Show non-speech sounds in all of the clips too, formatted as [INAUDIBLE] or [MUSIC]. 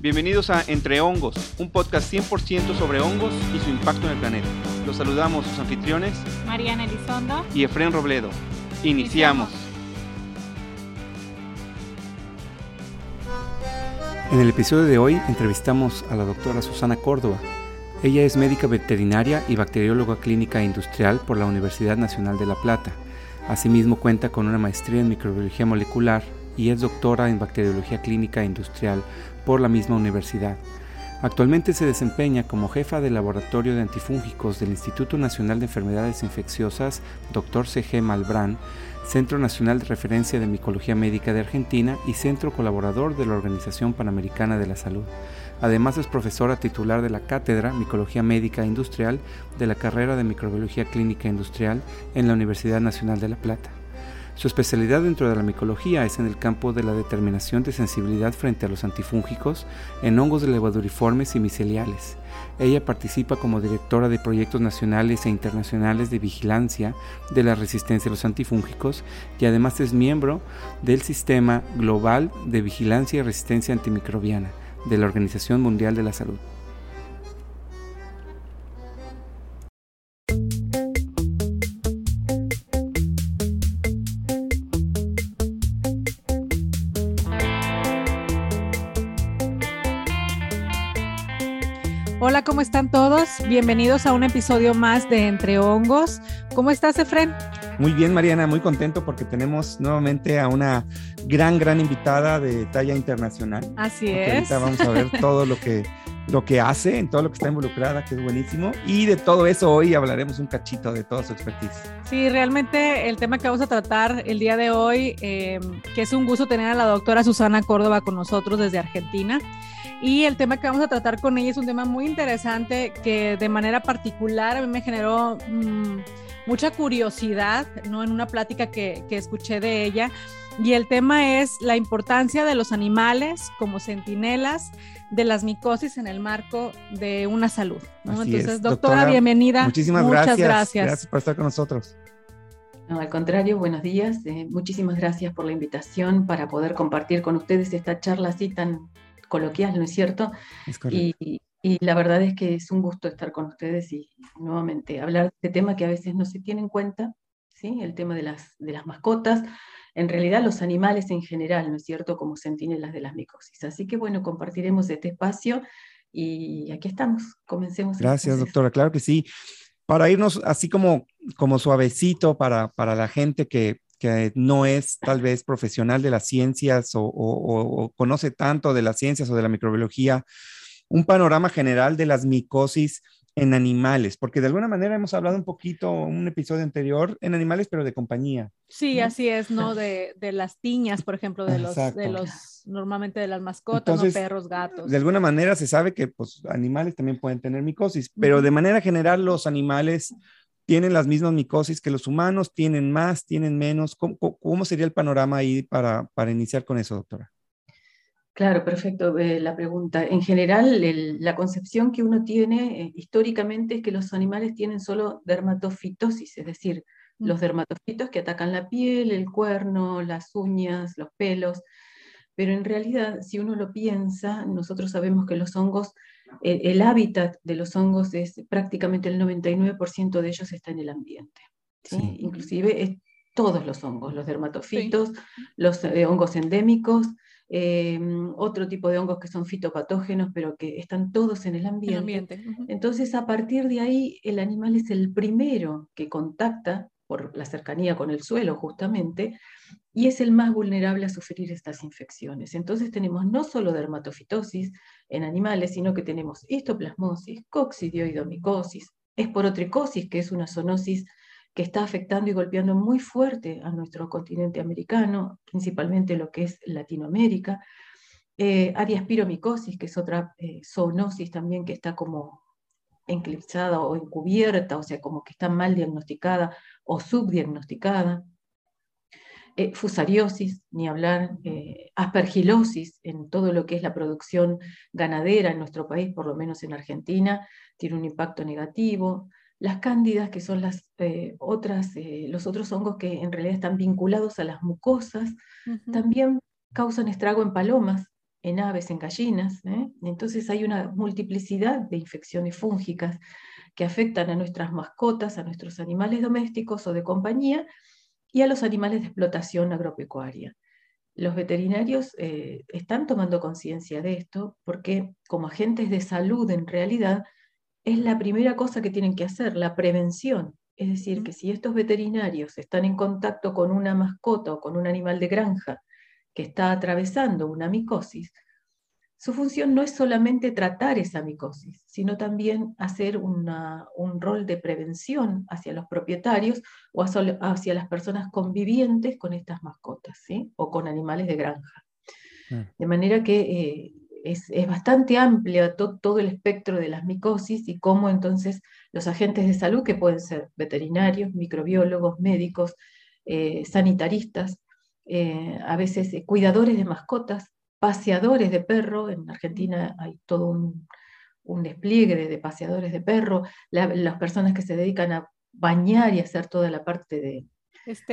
Bienvenidos a Entre Hongos, un podcast 100% sobre hongos y su impacto en el planeta. Los saludamos sus anfitriones, Mariana Elizondo y Efren Robledo. Iniciamos. En el episodio de hoy entrevistamos a la doctora Susana Córdoba. Ella es médica veterinaria y bacterióloga clínica e industrial por la Universidad Nacional de La Plata. Asimismo cuenta con una maestría en microbiología molecular y es doctora en bacteriología clínica e industrial por la misma universidad. Actualmente se desempeña como jefa del Laboratorio de Antifúngicos del Instituto Nacional de Enfermedades Infecciosas, Dr. C.G. Malbrán, Centro Nacional de Referencia de Micología Médica de Argentina y centro colaborador de la Organización Panamericana de la Salud. Además es profesora titular de la Cátedra Micología Médica Industrial de la carrera de Microbiología Clínica Industrial en la Universidad Nacional de La Plata. Su especialidad dentro de la micología es en el campo de la determinación de sensibilidad frente a los antifúngicos en hongos de levaduriformes y miceliales. Ella participa como directora de proyectos nacionales e internacionales de vigilancia de la resistencia a los antifúngicos y además es miembro del Sistema Global de Vigilancia y Resistencia Antimicrobiana de la Organización Mundial de la Salud. ¿Cómo están todos? Bienvenidos a un episodio más de Entre Hongos. ¿Cómo estás, Efren? Muy bien, Mariana, muy contento porque tenemos nuevamente a una gran, gran invitada de talla internacional. Así es. Ahorita vamos a ver [LAUGHS] todo lo que, lo que hace, en todo lo que está involucrada, que es buenísimo. Y de todo eso hoy hablaremos un cachito de toda su expertise. Sí, realmente el tema que vamos a tratar el día de hoy, eh, que es un gusto tener a la doctora Susana Córdoba con nosotros desde Argentina. Y el tema que vamos a tratar con ella es un tema muy interesante que de manera particular a mí me generó mm, mucha curiosidad, ¿no? En una plática que, que, escuché de ella. Y el tema es la importancia de los animales como centinelas de las micosis en el marco de una salud. Entonces, doctora, bienvenida. Muchísimas Muchas gracias. gracias. Gracias por estar con nosotros. No, al contrario, buenos días. Eh, muchísimas gracias por la invitación para poder compartir con ustedes esta charla así tan coloquial, ¿no es cierto? y, la verdad es que es un gusto estar con ustedes y nuevamente hablar de este tema que a veces no se tiene en cuenta, ¿sí? El tema de las, de las mascotas, en realidad los animales en general, ¿no es cierto? Como sentinelas de las micosis. Así que bueno, compartiremos este espacio y aquí estamos, comencemos. Gracias, doctora, claro que sí. Para irnos así como, como suavecito para, para la gente que, que no es tal vez profesional de las ciencias o, conoce tanto de las ciencias o de la microbiología, un panorama general de las micosis en animales, porque de alguna manera hemos hablado un poquito, un episodio anterior, en animales, pero de compañía. Sí, así es, ¿no? De, las tiñas, por ejemplo, de los, de los, normalmente de las mascotas, ¿no? perros, gatos. De alguna manera se sabe que, pues, animales también pueden tener micosis, pero de manera general los animales tienen las mismas micosis que los humanos, tienen más, tienen menos. ¿Cómo, sería el panorama ahí para, para, iniciar con eso, doctora? Claro, perfecto eh, la pregunta. En general, la concepción que uno tiene eh, históricamente es que los animales tienen solo dermatofitosis, es decir, mm. los dermatofitos que atacan la piel, el cuerno, las uñas, los pelos. Pero en realidad, si uno lo piensa, nosotros sabemos que los hongos el, hábitat de los hongos es prácticamente el 99% de ellos está en el ambiente. Inclusive es todos los hongos, los dermatofitos, los eh, hongos endémicos, em, otro tipo de hongos que son fitopatógenos, pero que están todos en el ambiente. Entonces, a partir de ahí, el animal es el primero que contacta, por la cercanía con el suelo justamente, y es el más vulnerable a sufrir estas infecciones. Entonces tenemos no solo dermatofitosis en animales, sino que tenemos histoplasmosis, coccidioidomicosis, esporotricosis, que es una zoonosis que está afectando y golpeando muy fuerte a nuestro continente americano, principalmente lo que es Latinoamérica, eh, adiaspiromicosis, que es otra eh, zoonosis también que está como enclipsada o encubierta, o sea, como que está mal diagnosticada o subdiagnosticada, eh, fusariosis, ni hablar, eh, aspergilosis en todo lo que es la producción ganadera en nuestro país, por lo menos en Argentina, tiene un impacto negativo. Las cándidas, que son las, eh, otras, los otros hongos que en realidad están vinculados a las mucosas, también causan estrago en palomas, en aves, en gallinas. ¿eh? Entonces hay una multiplicidad de infecciones fúngicas que afectan a nuestras mascotas, a nuestros animales domésticos o de compañía y a los animales de explotación agropecuaria. Los veterinarios eh, están tomando conciencia de esto porque como agentes de salud en realidad es la primera cosa que tienen que hacer, la prevención. Es decir, que si estos veterinarios están en contacto con una mascota o con un animal de granja que está atravesando una micosis, su función no es solamente tratar esa micosis, sino también hacer un rol de prevención hacia los propietarios o hacia, las personas convivientes con estas mascotas ¿sí? o con animales de granja. De manera que eh, es, bastante amplio todo el espectro de las micosis y cómo entonces los agentes de salud, que pueden ser veterinarios, microbiólogos, médicos, eh, sanitaristas, eh, a veces cuidadores de mascotas, paseadores de perro, en Argentina hay todo un, despliegue de, paseadores de perro, las personas que se dedican a bañar y hacer toda la parte de,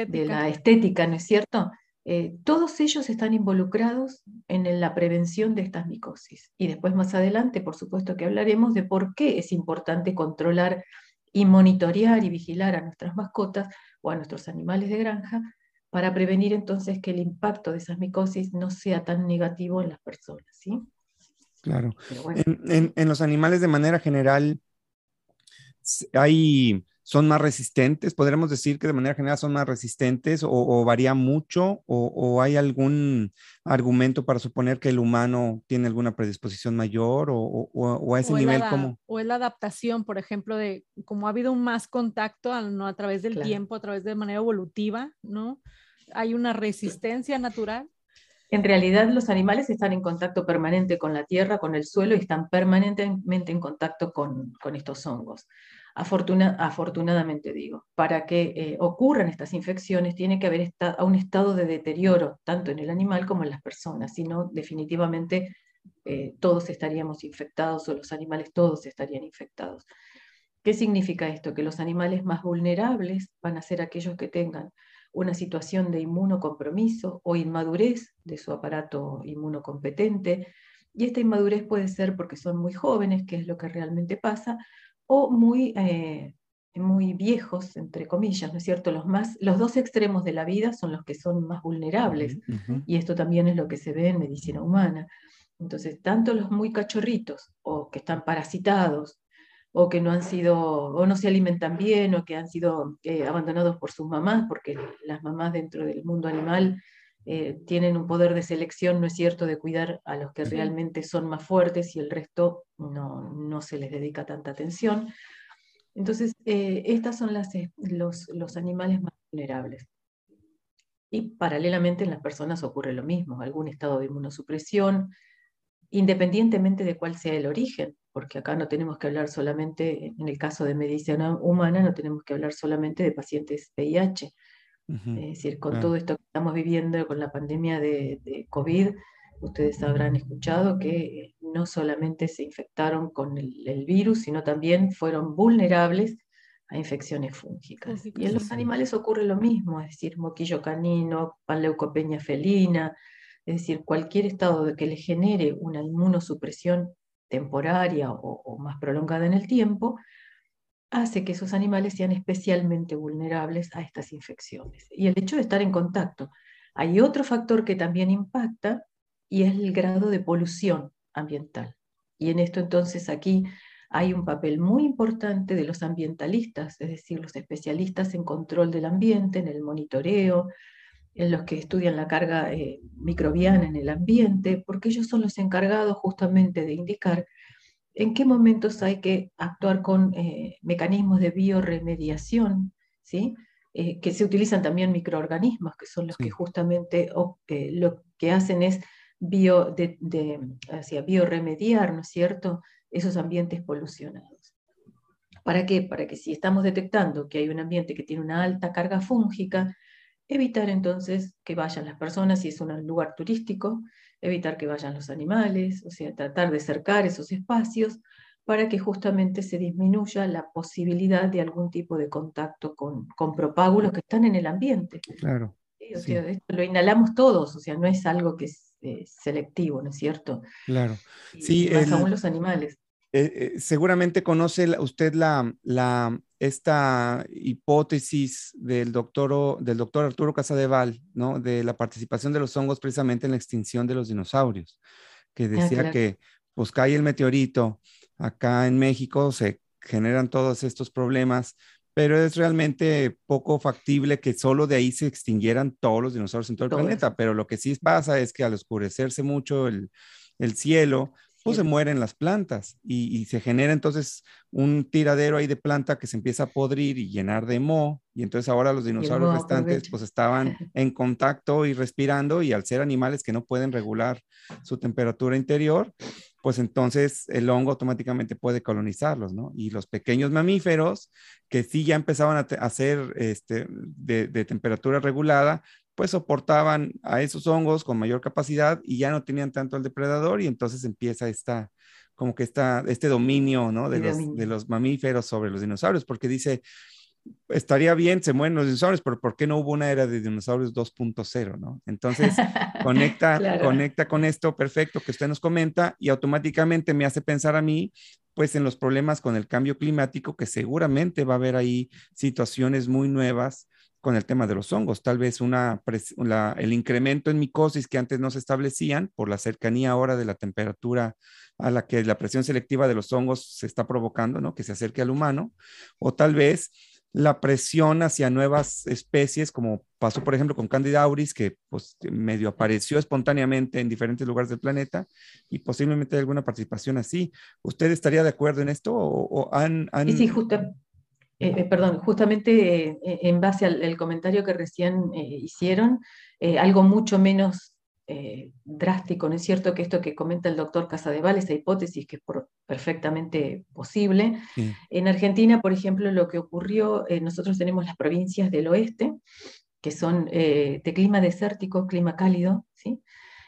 de la estética, ¿no es cierto? Eh, todos ellos están involucrados en la prevención de estas micosis. Y después más adelante, por supuesto que hablaremos de por qué es importante controlar y monitorear y vigilar a nuestras mascotas o a nuestros animales de granja para prevenir entonces que el impacto de esas micosis no sea tan negativo en las personas, ¿sí? Claro. En, los animales de manera general, hay, son más resistentes, podríamos decir que de manera general son más resistentes o, varía mucho o, hay algún argumento para suponer que el humano tiene alguna predisposición mayor o, a ese nivel como... O es la adaptación, por ejemplo, de como ha habido un más contacto ¿no? a través del tiempo, a través de manera evolutiva, ¿no? Hay una resistencia natural? En realidad los animales están en contacto permanente con la tierra, con el suelo y están permanentemente en contacto con, estos hongos. afortunadamente digo, para que eh, ocurran estas infecciones tiene que haber un estado de deterioro tanto en el animal como en las personas, si no definitivamente eh, todos estaríamos infectados o los animales todos estarían infectados. ¿Qué significa esto? Que los animales más vulnerables van a ser aquellos que tengan una situación de inmunocompromiso o inmadurez de su aparato inmunocompetente. Y esta inmadurez puede ser porque son muy jóvenes, que es lo que realmente pasa, o muy, eh, muy viejos, entre comillas, ¿no es cierto? Los, más, los dos extremos de la vida son los que son más vulnerables. Y esto también es lo que se ve en medicina humana. Entonces, tanto los muy cachorritos o que están parasitados o que no han sido, o no se alimentan bien, o que han sido eh, abandonados por sus mamás, porque las mamás dentro del mundo animal eh, tienen un poder de selección, ¿no es cierto?, de cuidar a los que realmente son más fuertes y el resto no, no se les dedica tanta atención. Entonces, eh, estos son las, los, los animales más vulnerables. Y paralelamente en las personas ocurre lo mismo, algún estado de inmunosupresión, independientemente de cuál sea el origen porque acá no tenemos que hablar solamente, en el caso de medicina humana, no tenemos que hablar solamente de pacientes VIH. Es decir, con todo esto que estamos viviendo, con la pandemia de, COVID, ustedes habrán escuchado que no solamente se infectaron con el, virus, sino también fueron vulnerables a infecciones fúngicas. Y en los animales ocurre lo mismo, es decir, moquillo canino, panleucopenia felina, es decir, cualquier estado de que le genere una inmunosupresión temporaria o, más prolongada en el tiempo, hace que esos animales sean especialmente vulnerables a estas infecciones. Y el hecho de estar en contacto. Hay otro factor que también impacta y es el grado de polución ambiental. Y en esto entonces aquí hay un papel muy importante de los ambientalistas, es decir, los especialistas en control del ambiente, en el monitoreo, en los que estudian la carga eh, microbiana en el ambiente, porque ellos son los encargados justamente de indicar en qué momentos hay que actuar con eh, mecanismos de bioremediación, ¿sí? Eh, que se utilizan también microorganismos, que son los que justamente lo que hacen es bio, de, bioremediar, ¿no es cierto?, esos ambientes polucionados. ¿Para qué? Para que si estamos detectando que hay un ambiente que tiene una alta carga fúngica, Evitar entonces que vayan las personas, si es un lugar turístico, evitar que vayan los animales, o sea, tratar de cercar esos espacios para que justamente se disminuya la posibilidad de algún tipo de contacto con, con propágulos que están en el ambiente. Claro. lo inhalamos todos, o sea, no es algo que es eh, selectivo, ¿no es cierto? Claro. Sí, más aún los animales. Eh, eh, seguramente conoce usted la, la, esta hipótesis del doctor, del doctor Arturo Casadeval, ¿no? De la participación de los hongos precisamente en la extinción de los dinosaurios, que ah, decía que pues cae el meteorito, acá en México se generan todos estos problemas, pero es realmente poco factible que solo de ahí se extinguieran todos los dinosaurios en todo el planeta, pero lo que sí pasa es que al oscurecerse mucho el, el cielo, pues se mueren las plantas y, se genera entonces un tiradero ahí de planta que se empieza a podrir y llenar de moho y entonces ahora los dinosaurios restantes pues estaban [LAUGHS] en contacto y respirando y al ser animales que no pueden regular su temperatura interior, pues entonces el hongo automáticamente puede colonizarlos, ¿no? Y los pequeños mamíferos que sí ya empezaban a, hacer este, de, de temperatura regulada, pues soportaban a esos hongos con mayor capacidad y ya no tenían tanto el depredador y entonces empieza esta, como que está este dominio, ¿no? De, los, de los mamíferos sobre los dinosaurios, porque dice, estaría bien, se mueren los dinosaurios, pero ¿por qué no hubo una era de dinosaurios 2.0, ¿no? Entonces, [LAUGHS] conecta, conecta con esto perfecto que usted nos comenta y automáticamente me hace pensar a mí, pues, en los problemas con el cambio climático, que seguramente va a haber ahí situaciones muy nuevas con el tema de los hongos. Tal vez una, el incremento en micosis que antes no se establecían por la cercanía ahora de la temperatura a la que la presión selectiva de los hongos se está provocando, ¿no? Que se acerque al humano. O tal vez la presión hacia nuevas especies, como pasó, por ejemplo, con Candida auris, que pues, medio apareció espontáneamente en diferentes lugares del planeta y posiblemente alguna participación así. ¿Usted estaría de acuerdo en esto o, han, Sí, justo, eh, eh, perdón, justamente eh, en base al comentario que recién hicieron, algo mucho menos drástico, ¿no es cierto? Que esto que comenta el doctor Casadeval, esa hipótesis que es perfectamente posible. En Argentina, por ejemplo, lo que ocurrió, nosotros tenemos las provincias del oeste, que son de clima desértico, clima cálido.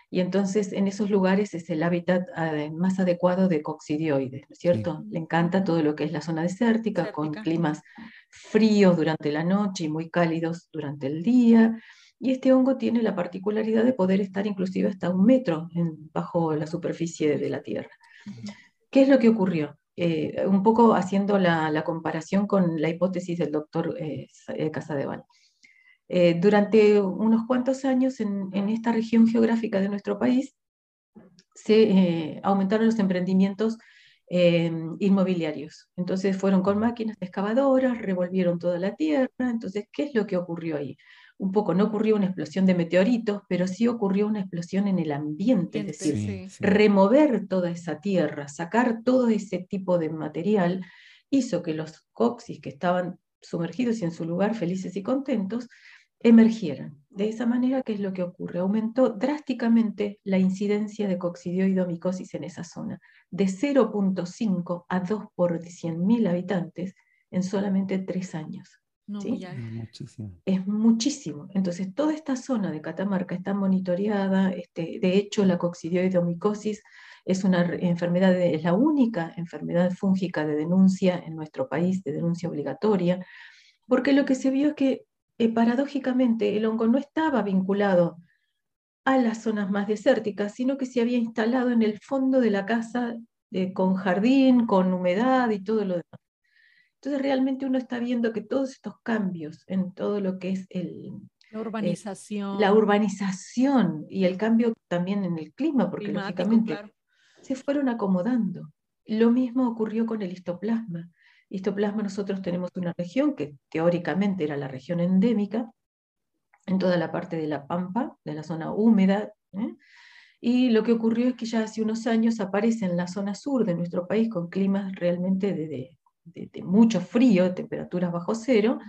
Y entonces en esos lugares es el hábitat eh, más adecuado de coccidioides, ¿no es cierto? Le encanta todo lo que es la zona desértica, con climas fríos durante la noche y muy cálidos durante el día. Y este hongo tiene la particularidad de poder estar inclusive hasta un metro bajo la superficie de la Tierra. ¿Qué es lo que ocurrió? Eh, un poco haciendo la, comparación con la hipótesis del doctor eh, Casadeval. Eh, durante unos cuantos años en, esta región geográfica de nuestro país se eh, aumentaron los emprendimientos eh, inmobiliarios. Entonces fueron con máquinas excavadoras, revolvieron toda la tierra. Entonces, ¿qué es lo que ocurrió ahí? Un poco, no ocurrió una explosión de meteoritos, pero sí ocurrió una explosión en el ambiente, es decir, remover toda esa tierra, sacar todo ese tipo de material, hizo que los coxis que estaban sumergidos y en su lugar felices y contentos, emergieran. De esa manera, ¿qué es lo que ocurre? Aumentó drásticamente la incidencia de coccidioidomicosis en esa zona, de 0.5 a 2 por 100.000 habitantes en solamente tres años. Es muchísimo. Entonces, toda esta zona de Catamarca está monitoreada. Este, de hecho, la coccidioidomicosis es una enfermedad, es la única enfermedad fúngica de denuncia en nuestro país, de denuncia obligatoria, porque lo que se vio es que eh, paradójicamente el hongo no estaba vinculado a las zonas más desérticas, sino que se había instalado en el fondo de la casa eh, con jardín, con humedad y todo lo demás. Entonces realmente uno está viendo que todos estos cambios en todo lo que es el, la urbanización. la urbanización y el cambio también en el clima, porque lógicamente se fueron acomodando. Lo mismo ocurrió con el histoplasma. Histoplasma nosotros tenemos una región que teóricamente era la región endémica, en toda la parte de la pampa, de la zona húmeda, ¿eh? y lo que ocurrió es que ya hace unos años aparece en la zona sur de nuestro país con climas realmente de, mucho frío, temperaturas bajo cero,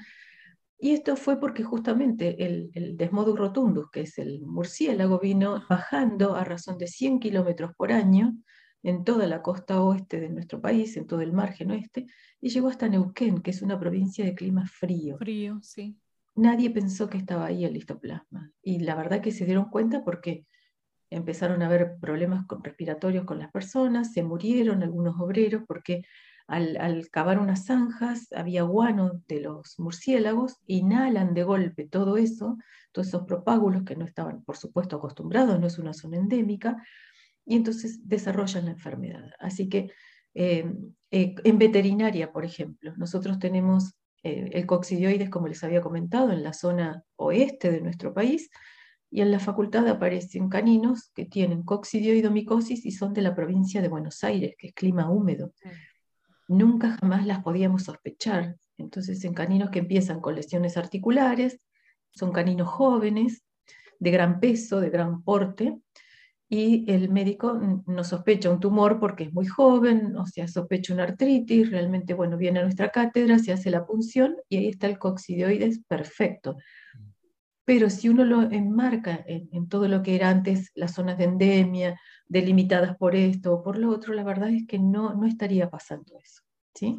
y esto fue porque justamente el, el, Desmodus rotundus, que es el murciélago, vino bajando a razón de 100 kilómetros por año en toda la costa oeste de nuestro país, en todo el margen oeste, y llegó hasta Neuquén, que es una provincia de clima frío. Frío, sí. Nadie pensó que estaba ahí el listoplasma. Y la verdad que se dieron cuenta porque empezaron a haber problemas respiratorios con las personas, se murieron algunos obreros porque al, al, cavar unas zanjas había guano de los murciélagos, inhalan de golpe todo eso, todos esos propágulos que no estaban, por supuesto, acostumbrados, no es una zona endémica, y entonces desarrollan la enfermedad. Así que eh, eh, en veterinaria, por ejemplo, nosotros tenemos eh, el coccidioides, como les había comentado, en la zona oeste de nuestro país, y en la facultad aparecen caninos que tienen coccidioidomicosis y son de la provincia de Buenos Aires, que es clima húmedo. Nunca jamás las podíamos sospechar. Entonces, en caninos que empiezan con lesiones articulares, son caninos jóvenes, de gran peso, de gran porte, y el médico no sospecha un tumor porque es muy joven, o sea, sospecha una artritis, realmente, bueno, viene a nuestra cátedra, se hace la punción y ahí está el coccidioides perfecto. Pero si uno lo enmarca en, todo lo que era antes las zonas de endemia, delimitadas por esto o por lo otro, la verdad es que no, no estaría pasando eso. ¿sí?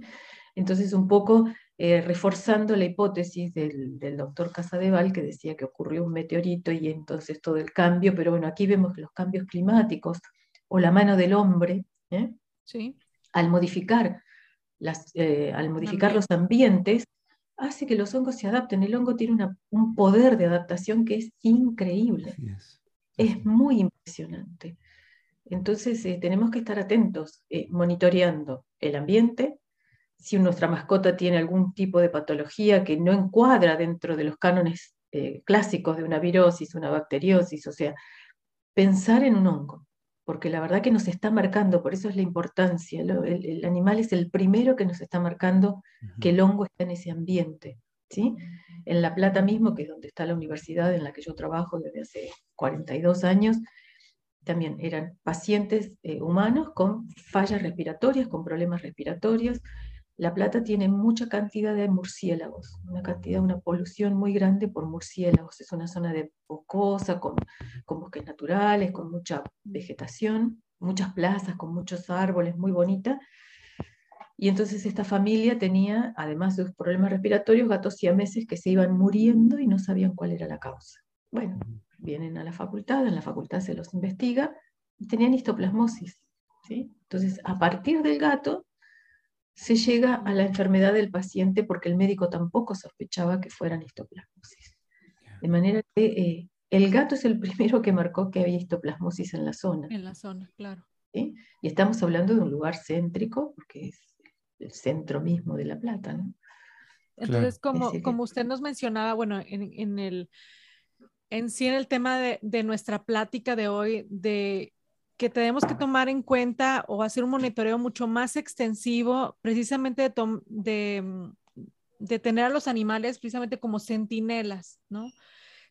Entonces, un poco eh, reforzando la hipótesis del, doctor Casadeval, que decía que ocurrió un meteorito y entonces todo el cambio, pero bueno, aquí vemos que los cambios climáticos o la mano del hombre, ¿eh? sí. al modificar, las, eh, al modificar los ambientes, hace que los hongos se adapten. El hongo tiene un poder de adaptación que es increíble. Es. muy impresionante. Entonces tenemos que estar atentos, monitoreando el ambiente, si nuestra mascota tiene algún tipo de patología que no encuadra dentro de los cánones eh, clásicos de una virosis, una bacteriosis, o sea, pensar en un hongo, porque la verdad que nos está marcando, por eso es la importancia, el, animal es el primero que nos está marcando que el hongo está en ese ambiente. ¿sí? En La Plata mismo, que es donde está la universidad en la que yo trabajo desde hace 42 años, también eran pacientes eh, humanos con fallas respiratorias, con problemas respiratorios, la Plata tiene mucha cantidad de murciélagos, una cantidad, una polución muy grande por murciélagos. Es una zona de boscosa, con, bosques naturales, con mucha vegetación, muchas plazas con muchos árboles, muy bonita. Y entonces esta familia tenía, además de sus problemas respiratorios, gatos siameses que se iban muriendo y no sabían cuál era la causa. Bueno, vienen a la facultad, en la facultad se los investiga y tenían histoplasmosis. ¿sí? Entonces, a partir del gato, se llega a la enfermedad del paciente porque el médico tampoco sospechaba que fueran histoplasmosis. De manera que eh, el gato es el [LAUGHS] primero que marcó que había histoplasmosis en la zona. En la zona, claro. Y estamos hablando de un lugar céntrico, porque es el centro mismo de La Plata, ¿no? Entonces, como, como usted nos mencionaba, bueno, en, el, en sí en el tema de, de nuestra plática de hoy, de que tenemos que tomar en cuenta o hacer un monitoreo mucho más extensivo, precisamente de, mm, de, tener a los animales precisamente como centinelas, ¿no?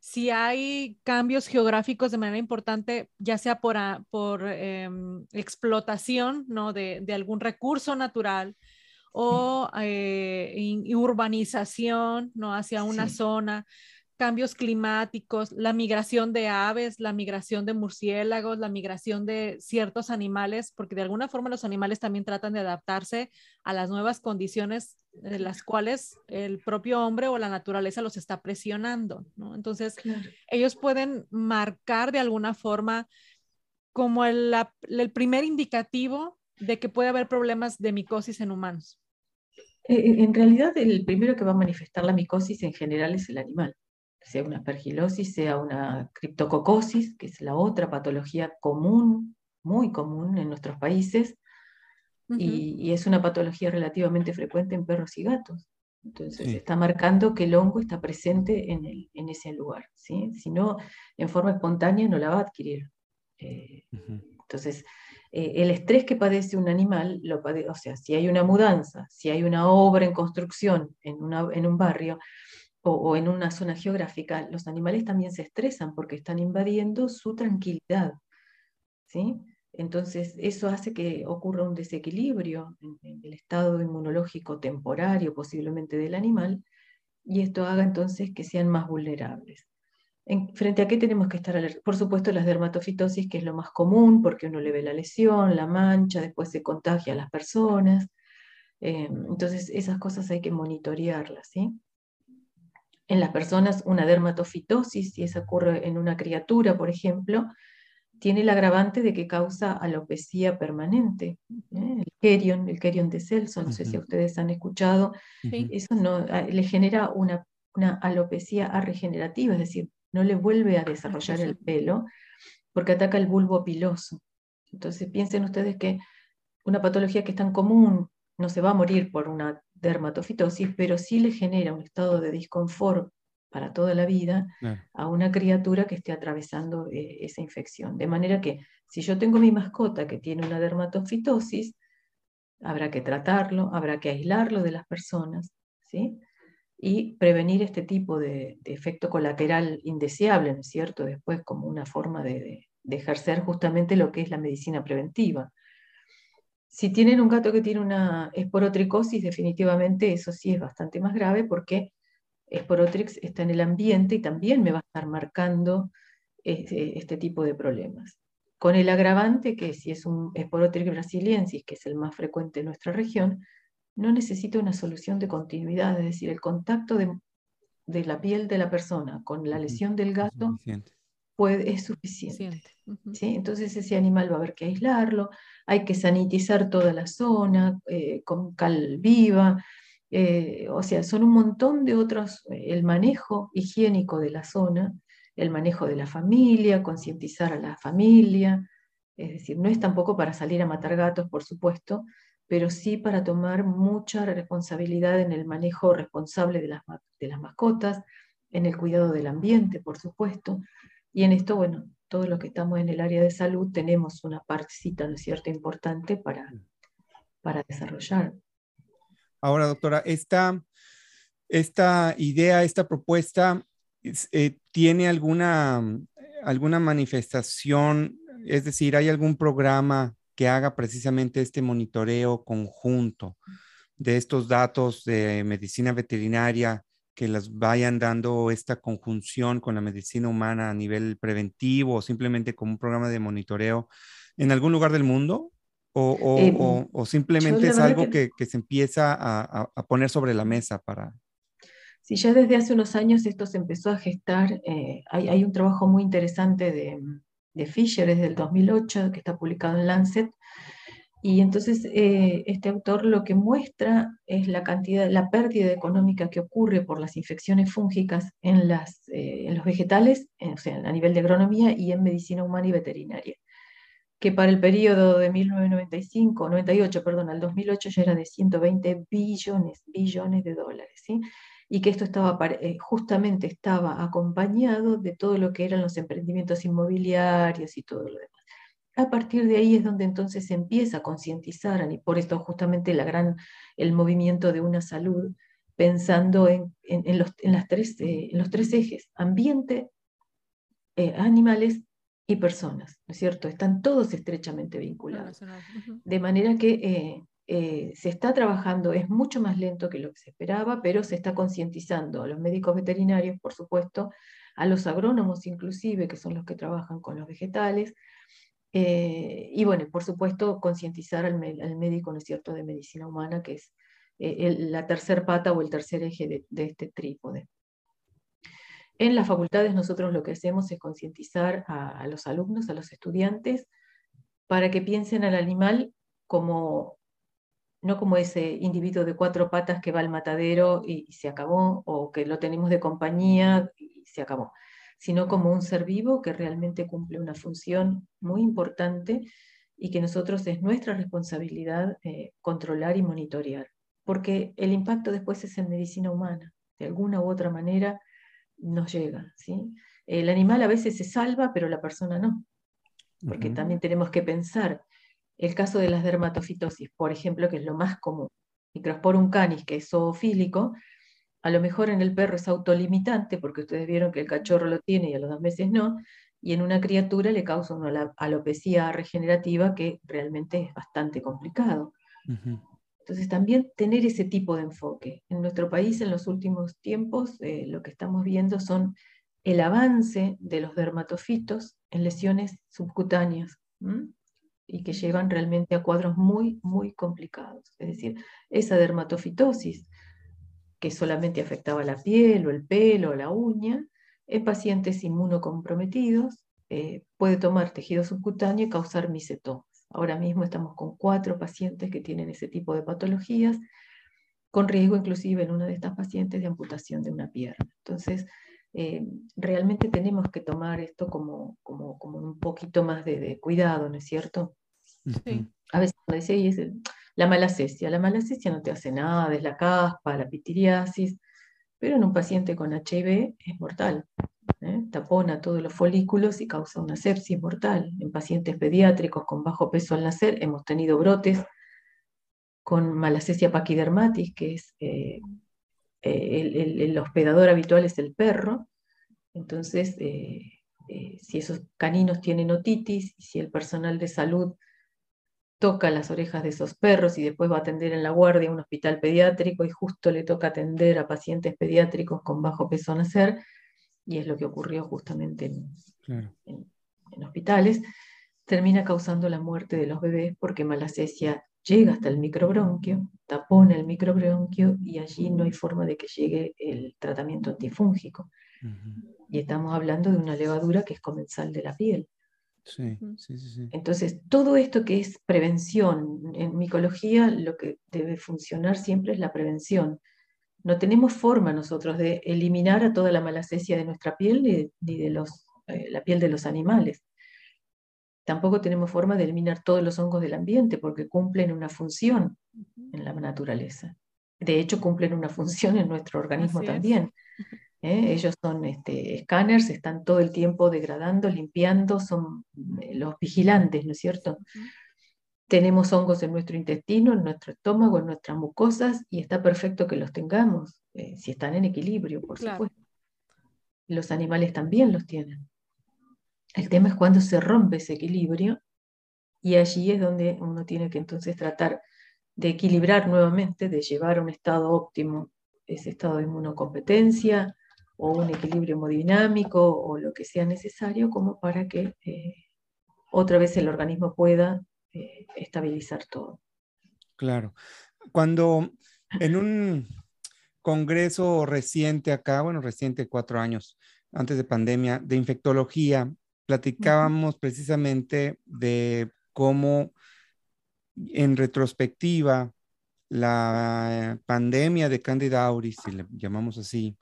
Si hay cambios geográficos de manera importante, ya sea por, por em, explotación, ¿no? De, de, algún recurso natural o eh, urbanización, ¿no? Hacia una zona cambios climáticos, la migración de aves, la migración de murciélagos, la migración de ciertos animales, porque de alguna forma los animales también tratan de adaptarse a las nuevas condiciones de las cuales el propio hombre o la naturaleza los está presionando, ¿no? Entonces, ellos pueden marcar de alguna forma como el, el, primer indicativo de que puede haber problemas de micosis en humanos. Eh, en realidad, el primero que va a manifestar la micosis en general es el animal sea una aspergilosis, sea una criptococosis, que es la otra patología común, muy común en nuestros países, y, es una patología relativamente frecuente en perros y gatos. Entonces está marcando que el hongo está presente en, el, en ese lugar. ¿sí? Si no, en forma espontánea no la va a adquirir. Eh, entonces, eh, el estrés que padece un animal, lo o sea, si hay una mudanza, si hay una obra en construcción en, una, en un barrio, o, en una zona geográfica, los animales también se estresan porque están invadiendo su tranquilidad. ¿sí? Entonces, eso hace que ocurra un desequilibrio en, el estado inmunológico temporario posiblemente del animal y esto haga entonces que sean más vulnerables. En, ¿Frente a qué tenemos que estar alerta? Por supuesto, las dermatofitosis, que es lo más común, porque uno le ve la lesión, la mancha, después se contagia a las personas. Eh, entonces, esas cosas hay que monitorearlas, ¿sí? En las personas una dermatofitosis, si esa ocurre en una criatura, por ejemplo, tiene el agravante de que causa alopecia permanente. ¿eh? El kerion, el kerion de Celso, no sé si ustedes han escuchado, eso no, ah, le genera una, una alopecia regenerativa, es decir, no le vuelve a desarrollar el pelo porque ataca el bulbo piloso. Entonces piensen ustedes que una patología que es tan común no se va a morir por una dermatofitosis, pero sí le genera un estado de disconfort para toda la vida a una criatura que esté atravesando eh, esa infección. De manera que si yo tengo mi mascota que tiene una dermatofitosis, habrá que tratarlo, habrá que aislarlo de las personas, ¿sí? Y prevenir este tipo de, efecto colateral indeseable, ¿no es cierto? Después como una forma de, ejercer justamente lo que es la medicina preventiva. Si tienen un gato que tiene una esporotricosis, definitivamente eso sí es bastante más grave porque esporotrix está en el ambiente y también me va a estar marcando este, este tipo de problemas. Con el agravante que si es un Sporotrix brasiliensis, que es el más frecuente en nuestra región, no necesita una solución de continuidad, es decir, el contacto de, la piel de la persona con la lesión del gato puede, es suficiente. Entonces ese animal va a haber que aislarlo, hay que sanitizar toda la zona eh, con cal viva, eh, o sea, son un montón de otros, el manejo higiénico de la zona el manejo de la familia, concientizar a la familia, es decir, no es tampoco para salir a matar gatos, por supuesto, pero sí para tomar mucha responsabilidad en el manejo responsable de las, de las mascotas, en el cuidado del ambiente, por supuesto, y en esto, bueno, todos los que estamos en el área de salud tenemos una partecita, ¿no es cierto?, importante para, para desarrollar. Ahora, doctora, esta, esta idea, esta propuesta eh, tiene alguna, alguna manifestación, es decir, hay algún programa que haga precisamente este monitoreo conjunto de estos datos de medicina veterinaria que las vayan dando esta conjunción con la medicina humana a nivel preventivo o simplemente como un programa de monitoreo en algún lugar del mundo? ¿O, o, eh, simplemente es algo que, que, se empieza a, a, poner sobre la mesa para, si ya desde hace unos años esto se empezó a gestar, eh, hay, un trabajo muy interesante de, de Fisher, es del 2008, que está publicado en Lancet, y entonces eh, este autor lo que muestra es la cantidad, la pérdida económica que ocurre por las infecciones fúngicas en, eh, los vegetales, sea, a nivel de agronomía y en medicina humana y veterinaria que para el periodo de 1995, 98, perdón, al 2008 ya era de 120 billones, billones de dólares, ¿sí? y que esto estaba, eh, justamente estaba acompañado de todo lo que eran los emprendimientos inmobiliarios y todo lo demás. A partir de ahí es donde entonces se empieza a concientizar, y por esto justamente la gran, el movimiento de una salud, pensando en, en, los, en las tres, eh, en los tres ejes, ambiente, eh, animales y personas, ¿no es cierto? Están todos estrechamente vinculados. De manera que eh, se está trabajando, es mucho más lento que lo que se esperaba, pero se está concientizando a los médicos veterinarios, por supuesto, a los agrónomos inclusive, que son los que trabajan con los vegetales, eh, y bueno, por supuesto, concientizar al, médico, ¿no es cierto?, de medicina humana, que es eh, la tercer pata o el tercer eje de, este trípode. En las facultades nosotros lo que hacemos es concientizar a los alumnos, a los estudiantes, para que piensen al animal como no como ese individuo de cuatro patas que va al matadero y, se acabó, o que lo tenemos de compañía y se acabó, sino como un ser vivo que realmente cumple una función muy importante y que nosotros es nuestra responsabilidad eh, controlar y monitorear, porque el impacto después es en medicina humana, de alguna u otra manera nos llega. ¿sí? El animal a veces se salva, pero la persona no, porque también tenemos que pensar el caso de las dermatofitosis, por ejemplo, que es lo más común. Microsporum canis, que es zoofílico, a lo mejor en el perro es autolimitante, porque ustedes vieron que el cachorro lo tiene y a los dos meses no, y en una criatura le causa una alopecia regenerativa que realmente es bastante complicado. Entonces también tener ese tipo de enfoque. En nuestro país en los últimos tiempos eh, lo que estamos viendo son el avance de los dermatofitos en lesiones subcutáneas y que llevan realmente a cuadros muy, muy complicados. Es decir, esa dermatofitosis que solamente afectaba la piel o el pelo o la uña, en pacientes inmunocomprometidos eh, puede tomar tejido subcutáneo y causar misetomas. Ahora mismo estamos con cuatro pacientes que tienen ese tipo de patologías, con riesgo inclusive en una de estas pacientes de amputación de una pierna. Entonces, eh, realmente tenemos que tomar esto como, como, como un poquito más de, cuidado, ¿no es cierto? Sí. A veces uno dice, la malacesia, la malacesia no te hace nada, es la caspa, la pitiriasis, pero en un paciente con HIV es mortal. ¿eh? Tapona todos los folículos y causa una sepsis mortal. En pacientes pediátricos con bajo peso al nacer hemos tenido brotes con malacesia paquidermatis, que es eh, eh, el, hospedador habitual es el perro. Entonces, si esos caninos tienen otitis si el personal de salud toca las orejas de esos perros y después va a atender en la guardia a un hospital pediátrico y justo le toca atender a pacientes pediátricos con bajo peso a nacer, y es lo que ocurrió justamente en, hospitales, termina causando la muerte de los bebés porque malacesia llega hasta el microbronquio, tapona el microbronquio y allí no hay forma de que llegue el tratamiento antifúngico. Y estamos hablando de una levadura que es comensal de la piel. Sí, sí, sí, Entonces, todo esto que es prevención, en micología lo que debe funcionar siempre es la prevención. No tenemos forma nosotros de eliminar a toda la malacesia de nuestra piel ni, de los, eh, la piel de los animales. Tampoco tenemos forma de eliminar todos los hongos del ambiente porque cumplen una función en la naturaleza. De hecho, cumplen una [LAUGHS] función en nuestro organismo también. ¿Eh? Ellos son este, escáneres, están todo el tiempo degradando, limpiando, son eh, los vigilantes, ¿no es cierto? Tenemos hongos en nuestro intestino, en nuestro estómago, en nuestras mucosas, y está perfecto que los tengamos, eh, si están en equilibrio, por supuesto. Los animales también los tienen. El tema es cuando se rompe ese equilibrio, y allí es donde uno tiene que entonces tratar de equilibrar nuevamente, de llevar a un estado óptimo ese estado de inmunocompetencia, o un equilibrio hemodinámico o lo que sea necesario como para que eh, otra vez el organismo pueda eh, estabilizar todo. Claro. Cuando en un congreso reciente acá, bueno, reciente cuatro años antes de pandemia, de infectología, platicábamos precisamente de cómo en retrospectiva la pandemia de Candida auris, si le llamamos así,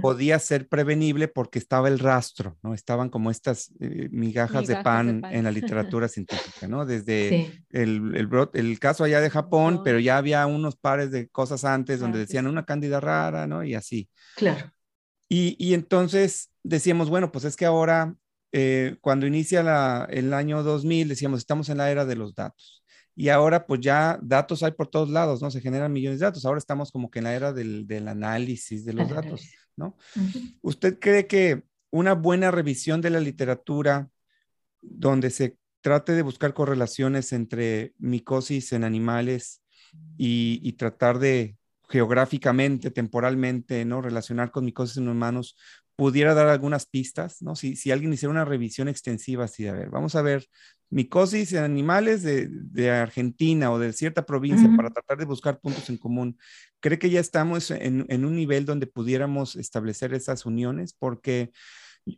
podía ser prevenible porque estaba el rastro, ¿no? Estaban como estas eh, migajas, de, pan en la [LAUGHS] literatura científica, ¿no? Desde el, el, caso allá de Japón, pero ya había unos pares de cosas antes donde decían una cándida rara, ¿no? Y así. Claro. Y, y entonces decíamos, bueno, pues es que ahora, eh, cuando inicia la, el año 2000, decíamos, estamos en la era de los datos. Y ahora pues ya datos hay por todos lados, ¿no? Se generan millones de datos. Ahora estamos como que en la era del, del análisis de los datos, ¿no? ¿Usted cree que una buena revisión de la literatura donde se trate de buscar correlaciones entre micosis en animales y, y tratar de geográficamente, temporalmente, ¿no? Relacionar con micosis en humanos, pudiera dar algunas pistas, ¿no? Si, si alguien hiciera una revisión extensiva así de, a ver, vamos a ver micosis en animales de, Argentina o de cierta provincia para tratar de buscar puntos en común. ¿Cree que ya estamos en, en, un nivel donde pudiéramos establecer esas uniones? Porque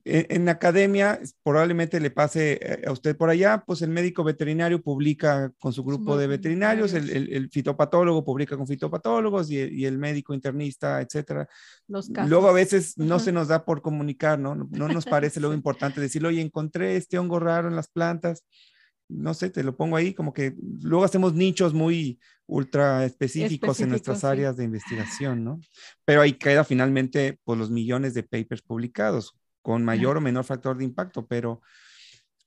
e, en, academia probablemente le pase eh, a usted por allá, pues el médico veterinario publica con su grupo de veterinarios, el, el, fitopatólogo publica con fitopatólogos y, el médico internista, etcétera. Luego a veces no se nos da por comunicar, ¿no? No nos parece lo [LAUGHS] importante decirlo, oye, encontré este hongo raro en las plantas, no sé, te lo pongo ahí, como que luego hacemos nichos muy ultra específicos en nuestras áreas de investigación, ¿no? Pero ahí queda finalmente pues los millones de papers publicados con mayor o menor factor de impacto, pero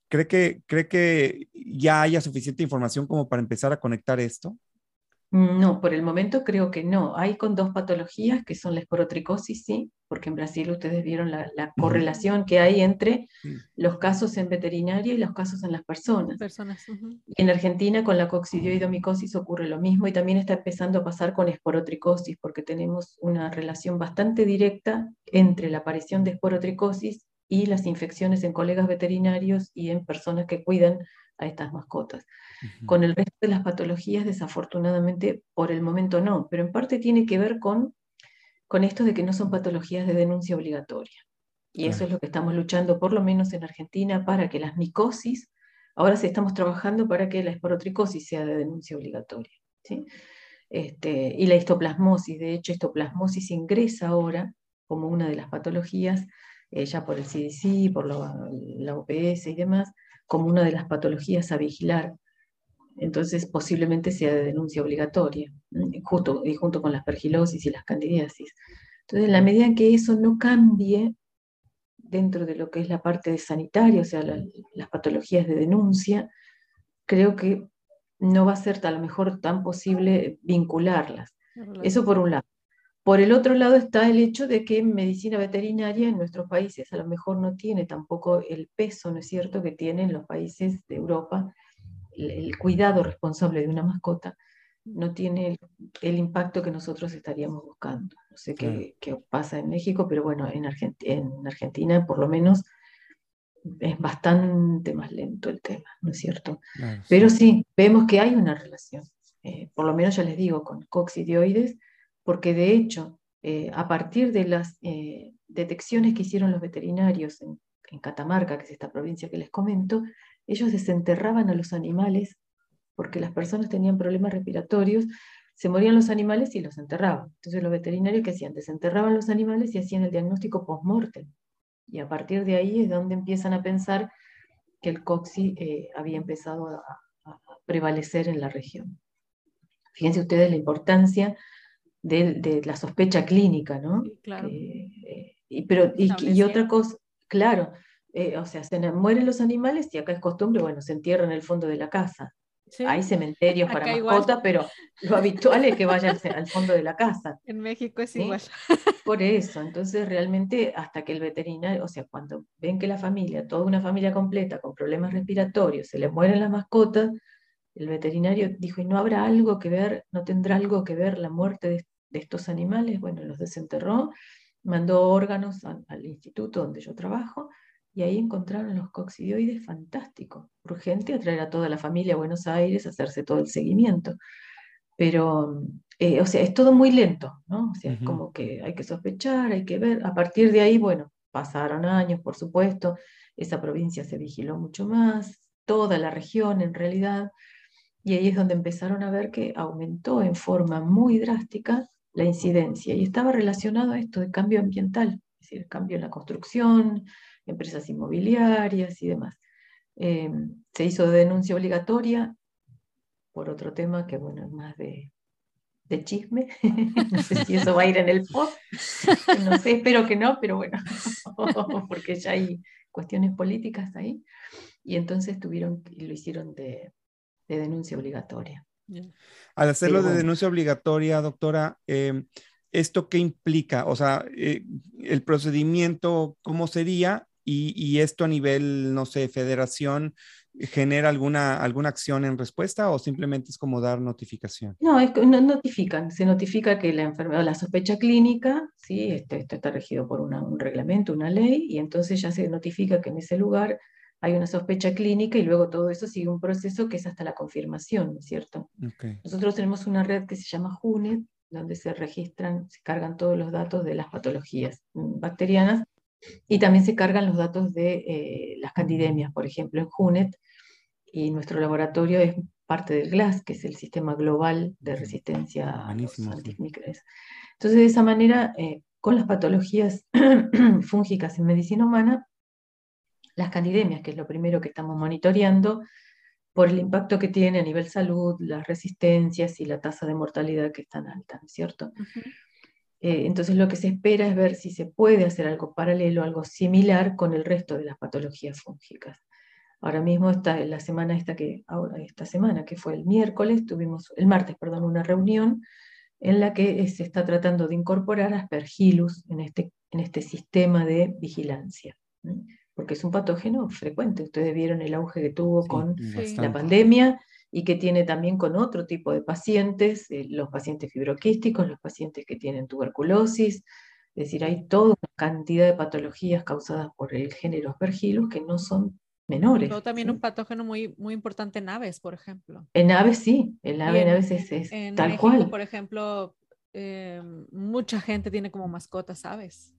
¿cree que, ¿cree que ya haya suficiente información como para empezar a conectar esto? No, por el momento creo que no. Hay con dos patologías que son la esporotricosis, sí, porque en Brasil ustedes vieron la, correlación que hay entre los casos en veterinaria y los casos en las personas. personas En Argentina con la coccidioidomicosis ocurre lo mismo y también está empezando a pasar con esporotricosis, porque tenemos una relación bastante directa entre la aparición de esporotricosis y las infecciones en colegas veterinarios y en personas que cuidan a estas mascotas. Con el resto de las patologías, desafortunadamente, por el momento no, pero en parte tiene que ver con, con esto de que no son patologías de denuncia obligatoria. Y eso es lo que estamos luchando, por lo menos en Argentina, para que las micosis, ahora sí estamos trabajando para que la esporotricosis sea de denuncia obligatoria. Este, y la histoplasmosis, de hecho, histoplasmosis ingresa ahora como una de las patologías, eh, ya por el CDC, por la OPS y demás, como una de las patologías a vigilar. Entonces, posiblemente sea de denuncia obligatoria, justo, y junto con la aspergilosis y las candidiasis. Entonces, en la medida en que eso no cambie dentro de lo que es la parte de sanitaria, o sea, las patologías de denuncia, creo que no va a ser a lo mejor tan posible vincularlas. Eso por un lado. Por el otro lado está el hecho de que medicina veterinaria en nuestros países a lo mejor no tiene tampoco el peso, ¿no es cierto?, que tienen los países de Europa, el, cuidado responsable de una mascota no tiene el, impacto que nosotros estaríamos buscando. No sé qué, pasa en México, pero bueno, en, en Argentina por lo menos es bastante más lento el tema, ¿no es cierto? Pero sí. vemos que hay una relación, eh, por lo menos ya les digo, con coccidioides, porque de hecho, eh, a partir de las eh, detecciones que hicieron los veterinarios en, Catamarca, que es esta provincia que les comento, ellos desenterraban a los animales porque las personas tenían problemas respiratorios, se morían los animales y los enterraban. Entonces los veterinarios que hacían, desenterraban los animales y hacían el diagnóstico post-mortem. Y a partir de ahí es donde empiezan a pensar que el coxi eh, había empezado a, prevalecer en la región. Fíjense ustedes la importancia de, la sospecha clínica, ¿no? Claro. Eh, y, pero, y, otra cosa, claro, eh, o sea, se mueren los animales y acá es costumbre, bueno, se entierran en el fondo de la casa. Hay cementerios para mascotas, pero lo habitual es que vayan al, fondo de la casa. [LAUGHS] En México es igual. Por eso, entonces realmente hasta que el veterinario, o sea, cuando ven que la familia, toda una familia completa con problemas respiratorios, se le mueren las mascotas, el veterinario dijo, ¿y no habrá algo que ver, no tendrá algo que ver la muerte de, estos animales? Bueno, los desenterró, mandó órganos al instituto donde yo trabajo y ahí encontraron los coccidioides fantásticos. Urgente traer a toda la familia a Buenos Aires, hacerse todo el seguimiento. Pero, eh, o sea, es todo muy lento, ¿no? O sea, es como que hay que sospechar, hay que ver. A partir de ahí, bueno, pasaron años, por supuesto, esa provincia se vigiló mucho más, toda la región en realidad, y ahí es donde empezaron a ver que aumentó en forma muy drástica la incidencia y estaba relacionado a esto de cambio ambiental, es decir, cambio en la construcción, empresas inmobiliarias y demás. Eh, se hizo denuncia obligatoria por otro tema que, bueno, es más de, de chisme. [LAUGHS] no sé si eso va a ir en el post. No sé, espero que no, pero bueno, [LAUGHS] porque ya hay cuestiones políticas ahí. Y entonces tuvieron, lo hicieron de, de denuncia obligatoria. Al hacerlo de denuncia obligatoria, doctora, eh, ¿esto qué implica? O sea, eh, el procedimiento, ¿cómo sería? y, esto a nivel, no sé, federación, genera alguna, alguna acción en respuesta o simplemente es como dar notificación? No, es, no notifican, se notifica que la enfermedad, la sospecha clínica, ¿sí? esto, está regido por un reglamento, una ley, y entonces ya se notifica que en ese lugar hay una sospecha clínica y luego todo eso sigue un proceso que es hasta la confirmación, ¿no es cierto? Nosotros tenemos una red que se llama JUNET, donde se registran, se cargan todos los datos de las patologías bacterianas y también se cargan los datos de eh, las candidemias, por ejemplo, en JUNET, y nuestro laboratorio es parte del GLAS, que es el sistema global de resistencia a los antimicrobianos. Entonces, de esa manera, eh, con las patologías [CLEARS THROAT] fúngicas en medicina humana, las candidemias, que es lo primero que estamos monitoreando, por el impacto que tiene a nivel salud, las resistencias y la tasa de mortalidad que es tan alta, ¿cierto? Eh, entonces lo que se espera es ver si se puede hacer algo paralelo, algo similar con el resto de las patologías fúngicas. Ahora mismo está la semana esta que ahora esta semana que fue el miércoles tuvimos el martes, perdón, una reunión en la que se está tratando de incorporar Aspergillus en este en este sistema de vigilancia, porque es un patógeno frecuente. Ustedes vieron el auge que tuvo con la pandemia y que tiene también con otro tipo de pacientes, eh, los pacientes fibroquísticos, los pacientes que tienen tuberculosis, es decir, hay toda una cantidad de patologías causadas por el género Aspergillus que no son menores. Pero también un patógeno muy, muy importante en aves, por ejemplo. En aves sí, el ave en, aves es, en tal México, cual. Por ejemplo, eh, mucha gente tiene como mascotas aves.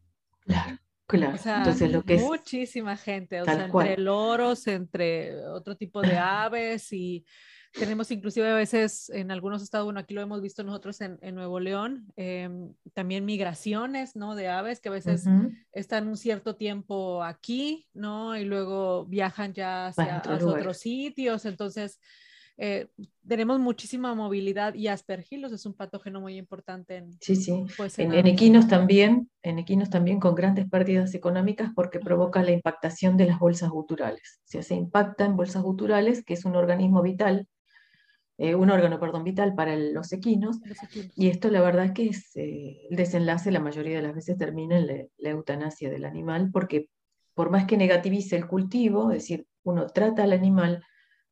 Claro. Claro, entonces lo que es muchísima gente, o sea, entre loros, entre otro tipo de [CLEARS THROAT] aves y Tenemos inclusive a veces en algunos estados, bueno, aquí lo hemos visto nosotros en, Nuevo León, em, también migraciones, ¿no? De aves que a veces están un cierto tiempo aquí, ¿no? Y luego viajan ya hacia, hacia otros sitios. Entonces, eh, tenemos muchísima movilidad y aspergilos es un patógeno muy importante en, sí, sí. Pues, en, equinos también, en equinos también con grandes pérdidas económicas porque provoca la impactación de las bolsas guturales. O sea, se impacta en bolsas guturales, que es un organismo vital, eh, un órgano, perdón, vital para los, equinos, y esto la verdad es que es, eh, el desenlace la mayoría de las veces termina en la, la eutanasia del animal porque por más que negativice el cultivo, es decir, uno trata al animal,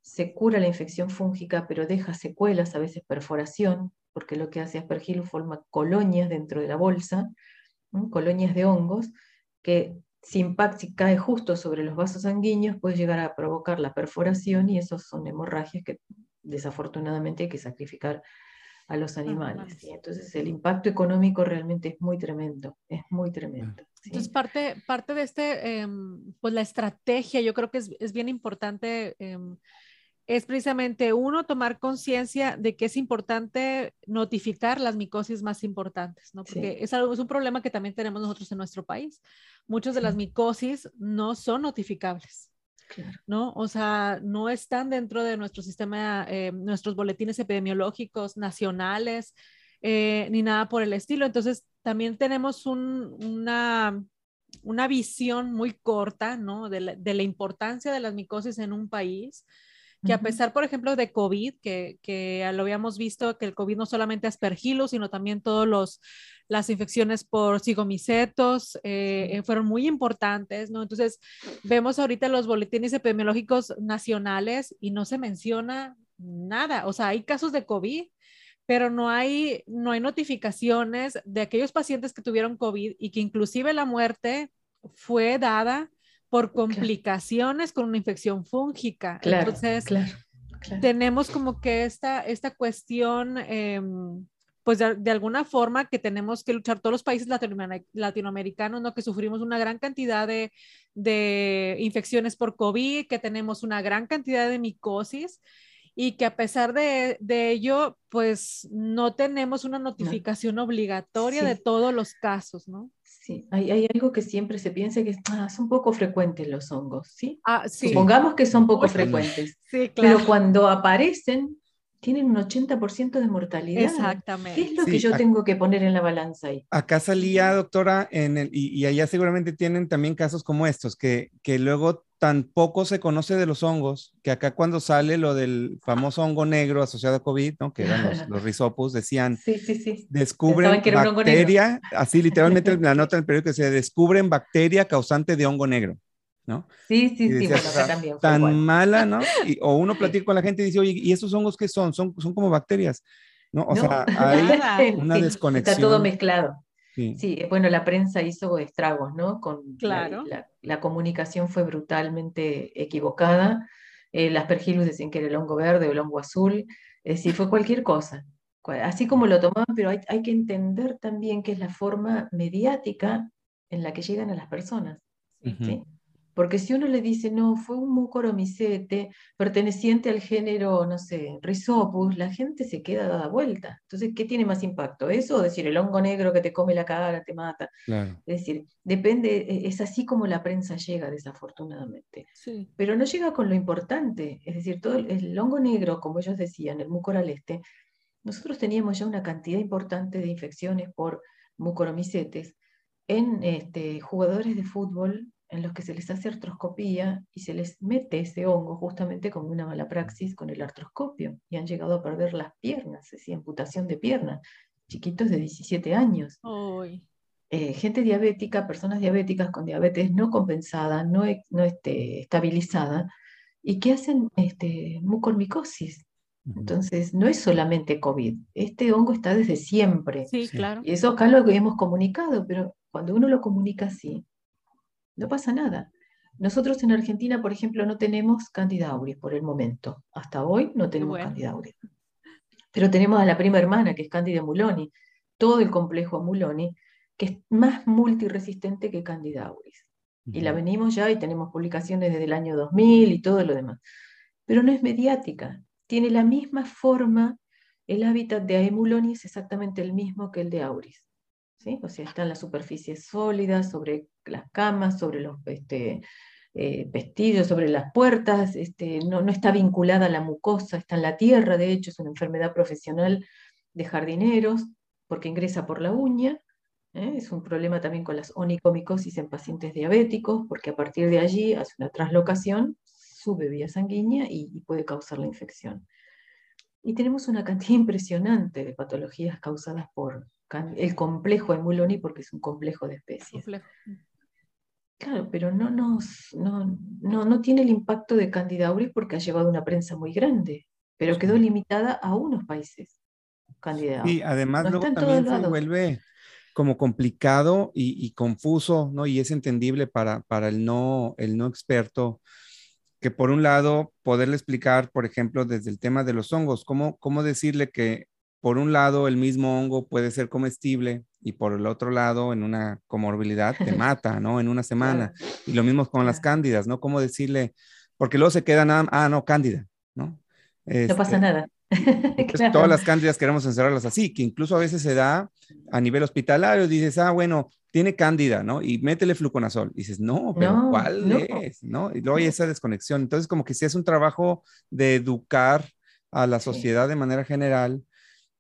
se cura la infección fúngica, pero deja secuelas, a veces perforación, porque lo que hace Aspergillus forma colonias dentro de la bolsa, colonias de hongos, que si, impacta, si cae justo sobre los vasos sanguíneos puede llegar a provocar la perforación y esos son hemorragias que desafortunadamente hay que sacrificar a los animales. Entonces el impacto económico realmente es muy tremendo, es muy tremendo. Entonces parte, parte de este, em, pues la estrategia, yo creo que es, es bien importante em, es precisamente uno, tomar conciencia de que es importante notificar las micosis más importantes, ¿no? Porque es, algo, es un problema que también tenemos nosotros en nuestro país. Muchas de las micosis no son notificables. ¿no? O sea, no están dentro de nuestro sistema, eh, nuestros boletines epidemiológicos nacionales, eh, ni nada por el estilo. Entonces, también tenemos una, una visión muy corta, ¿no? De la, de la importancia de las micosis en un país que a pesar, por ejemplo, de COVID, que, que, lo habíamos visto, que el COVID no solamente aspergillus, sino también todas las infecciones por cigomicetos eh, eh, fueron muy importantes, ¿no? Entonces, vemos ahorita los boletines epidemiológicos nacionales y no se menciona nada, o sea, hay casos de COVID, pero no hay, no hay notificaciones de aquellos pacientes que tuvieron COVID y que inclusive la muerte fue dada por complicaciones con una infección fúngica. Entonces, tenemos como que esta, esta cuestión, em, pues de, alguna forma que tenemos que luchar todos los países latinoamericanos, ¿no? Que sufrimos una gran cantidad de, de infecciones por COVID, que tenemos una gran cantidad de micosis y que a pesar de, de ello, pues no tenemos una notificación obligatoria de todos los casos, ¿no? Sí, hay, hay, algo que siempre se piensa que ah, son poco frecuentes los hongos, ¿sí? Ah, sí. Supongamos que son poco frecuentes, [LAUGHS] sí, claro. pero cuando aparecen tienen un 80% de mortalidad. Exactamente. ¿Qué es lo que yo tengo que poner en la balanza ahí? Acá salía, doctora, en el, y, y, allá seguramente tienen también casos como estos, que, que luego tampoco se conoce de los hongos, que acá cuando sale lo del famoso hongo negro asociado a COVID, ¿no? que eran los, los risopus, decían, sí, sí, sí. descubren bacteria, así literalmente la [LAUGHS] nota del periódico se descubren bacteria causante de hongo negro. ¿no? Sí, sí, sí, bueno, también. Tan mala, ¿no? o uno [LAUGHS] platica con la gente y dice, oye, ¿y esos hongos qué son? Son, son como bacterias, ¿no? O sea, hay [LAUGHS] una desconexión. Está todo mezclado. Sí. bueno, la prensa hizo estragos, ¿no? Con claro. la, comunicación fue brutalmente equivocada. Eh, las pergilus decían que era el hongo verde o el hongo azul, es decir, fue cualquier cosa. Así como lo tomaban, pero hay, hay que entender también que es la forma mediática en la que llegan a las personas. ¿sí? Porque si uno le dice, no, fue un mucoromicete perteneciente al género, no sé, Rhizopus, la gente se queda dada vuelta. Entonces, ¿qué tiene más impacto? ¿Eso o decir el hongo negro que te come la cara, te mata? Es decir, depende, e, es así como la prensa llega, desafortunadamente. Pero no llega con lo importante. Es decir, todo el, hongo negro, como ellos decían, el mucoraleste, nosotros teníamos ya una cantidad importante de infecciones por mucoromicetes en este, jugadores de fútbol en los que se les hace artroscopía y se les mete ese hongo justamente como una mala praxis con el artroscopio y han llegado a perder las piernas, es decir, amputación de piernas, chiquitos de 17 años. Eh, gente diabética, personas diabéticas con diabetes no compensada, no, no este, estabilizada, y que hacen este, mucormicosis. Entonces, no es solamente COVID, este hongo está desde siempre. Sí, claro. Y eso acá lo que hemos comunicado, pero cuando uno lo comunica así, no pasa nada. Nosotros en Argentina, por ejemplo, no tenemos Candida auris por el momento. Hasta hoy no tenemos Candida auris. Pero tenemos a la prima hermana, que es Candida muloni, todo el complejo muloni, que es más multiresistente que Candida auris. Y la venimos ya y tenemos publicaciones desde el año 2000 y todo lo demás. Pero no es mediática. tiene la misma forma, el hábitat de Aemuloni es exactamente el mismo que el de Auris. ¿Sí? O sea, está en las superficies sólidas, sobre las camas, sobre los este, eh, vestillos, sobre las puertas, este, no, no está vinculada a la mucosa, está en la tierra, de hecho es una enfermedad profesional de jardineros, porque ingresa por la uña, ¿eh? Es un problema también con las onicomicosis en pacientes diabéticos, porque a partir de allí hace una translocación, sube vía sanguínea y, puede causar la infección. Y tenemos una cantidad [LAUGHS] impresionante de patologías causadas por el complejo Emuloni, porque es un complejo de especies. Claro, pero no, nos, no, no, tiene el impacto de Candida auris porque ha llevado una prensa muy grande, pero quedó limitada a unos países. Candida Y además luego también se vuelve como complicado y, confuso, ¿no? Y es entendible para, para el, no, el no experto que por un lado poderle explicar, por ejemplo, desde el tema de los hongos, cómo, cómo decirle que por un lado el mismo hongo puede ser comestible y por el otro lado en una comorbilidad te [LAUGHS] mata, ¿no? En una semana. Y lo mismo con las cándidas, ¿no? Cómo decirle, porque luego se queda nada, ah, no, cándida, ¿no? no pasa este, nada. [LAUGHS] Todas las cándidas queremos encerrarlas así, que incluso a veces se da a nivel hospitalario, dices, ah, bueno, tiene cándida, ¿no? Y métele fluconazol. Y dices, no, pero ¿cuál es? ¿No? Y luego hay esa desconexión. Entonces, como que sí es un trabajo de educar a la sociedad de manera general,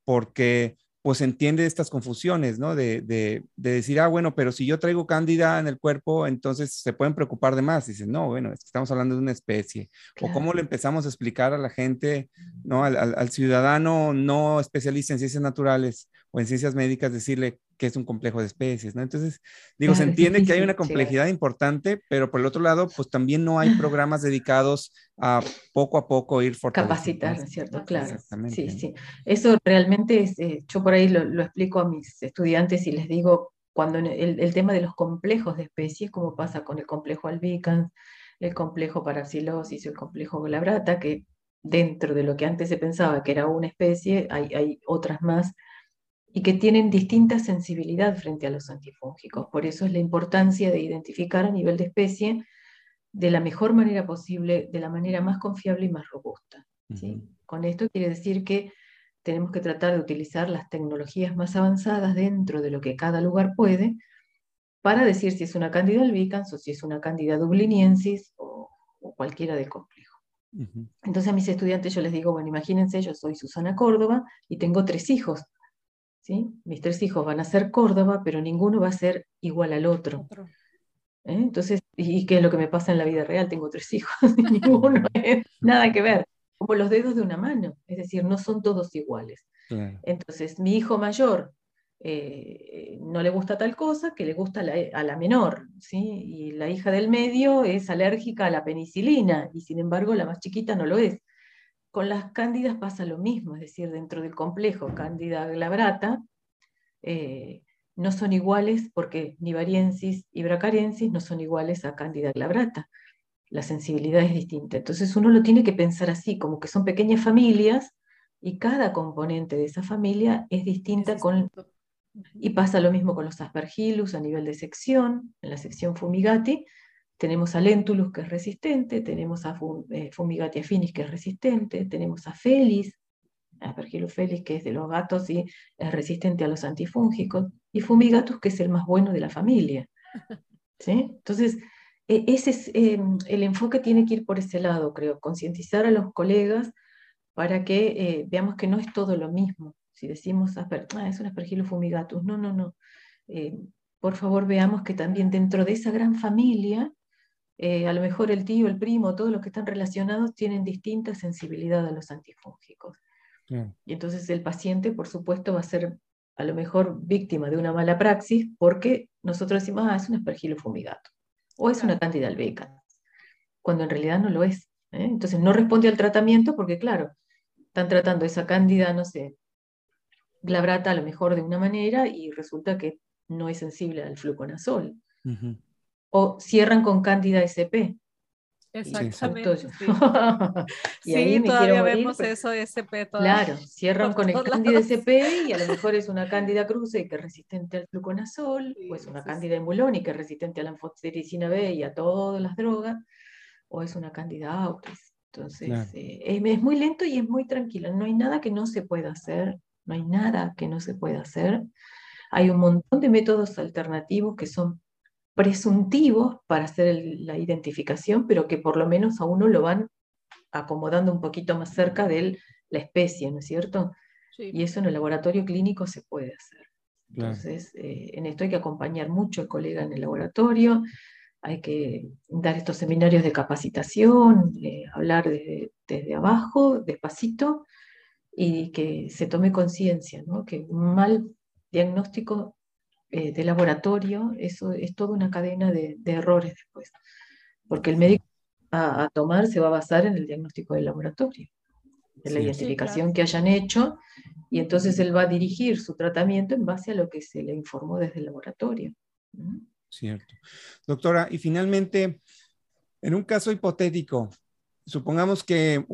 porque pues entiende estas confusiones, ¿no? De, de, de, decir, ah, bueno, pero si yo traigo cándida en el cuerpo, entonces se pueden preocupar de más. Dicen, no, bueno, estamos hablando de una especie. O cómo le empezamos a explicar a la gente, ¿no? Al, al, al, ciudadano no especialista en ciencias naturales o en ciencias médicas, decirle, que es un complejo de especies, ¿no? Entonces, digo, se entiende que hay una complejidad importante, pero por el otro lado, pues también no hay programas dedicados a poco a poco ir fortaleciendo. Capacitar, ¿cierto? Claro. Sí, sí. Eso realmente es, eh, yo por ahí lo, explico a mis estudiantes y les digo, cuando el, tema de los complejos de especies, como pasa con el complejo albicans, el complejo parapsilosis, el complejo glabrata, que dentro de lo que antes se pensaba que era una especie, hay, hay otras más y que tienen distinta sensibilidad frente a los antifúngicos. Por eso es la importancia de identificar a nivel de especie de la mejor manera posible, de la manera más confiable y más robusta. Con esto quiere decir que tenemos que tratar de utilizar las tecnologías más avanzadas dentro de lo que cada lugar puede para decir si es una candida albicans o si es una candida dubliniensis o, cualquiera de complejo. Entonces a mis estudiantes yo les digo, bueno, imagínense, yo soy Susana Córdoba y tengo tres hijos. Mis tres hijos van a ser Córdoba, pero ninguno va a ser igual al otro. ¿Eh? Entonces, ¿y qué es lo que me pasa en la vida real? Tengo tres hijos y [LAUGHS] ninguno es nada que ver. Como los dedos de una mano, es decir, no son todos iguales. Entonces, mi hijo mayor eh, no le gusta tal cosa que le gusta a la menor, ¿sí? Y la hija del medio es alérgica a la penicilina y sin embargo la más chiquita no lo es. Con las cándidas pasa lo mismo, es decir, dentro del complejo cándida glabrata, eh, no son iguales porque nivariensis y bracariensis no son iguales a cándida glabrata. La sensibilidad es distinta. Entonces uno lo tiene que pensar así, como que son pequeñas familias y cada componente de esa familia es distinta con... Y pasa lo mismo con los aspergillus a nivel de sección, en la sección fumigati, tenemos a Lentulus, que es resistente, tenemos a eh, Fumigati affinis, que es resistente, tenemos a Felis, Aspergillus felis, que es de los gatos y es resistente a los antifúngicos, y Fumigatus, que es el más bueno de la familia. [LAUGHS] ¿sí? Entonces, e, ese es, em, el enfoque tiene que ir por ese lado, creo, concientizar a los colegas para que eh, veamos que no es todo lo mismo. Si decimos, ah, es un Aspergillus fumigatus, no, no, no. Eh, por favor, veamos que también dentro de esa gran familia eh, a lo mejor el tío, el primo, todos los que están relacionados tienen distinta sensibilidad a los antifúngicos. Y entonces el paciente, por supuesto, va a ser a lo mejor víctima de una mala praxis porque nosotros decimos, ah, es un aspergilo fumigato o es una candida albicans, cuando en realidad no lo es. ¿eh? Entonces no responde al tratamiento porque, claro, están tratando esa cándida, no sé, glabrata a lo mejor de una manera y resulta que no es sensible al fluconazol o cierran con Cándida SP. Exactamente. Sí, [LAUGHS] y ahí todavía vemos eso SP. Claro, cierran [LAUGHS] con el Cándida SP y a lo mejor es una Cándida cruce que es resistente al fluconazol, o es una Cándida emuloni que es resistente a la anfotericina B y a todas las drogas, o es una Cándida autis. Entonces, eh, es, muy lento y es muy tranquilo. No hay nada que no se pueda hacer, no hay nada que no se pueda hacer. Hay un montón de métodos alternativos que son presuntivos para hacer la identificación, pero que por lo menos a uno lo van acomodando un poquito más cerca de la especie, ¿no es cierto? Y eso en el laboratorio clínico se puede hacer. Entonces, eh, en esto hay que acompañar mucho al colega en el laboratorio, hay que dar estos seminarios de capacitación, hablar desde, abajo, despacito, y que se tome conciencia, ¿no? que un mal diagnóstico eh, de laboratorio, eso es toda una cadena de, errores después, porque el médico a, tomar se va a basar en el diagnóstico del laboratorio, en la identificación que hayan hecho, y entonces él va a dirigir su tratamiento en base a lo que se le informó desde el laboratorio. Cierto. Doctora, y finalmente, en un caso hipotético, supongamos que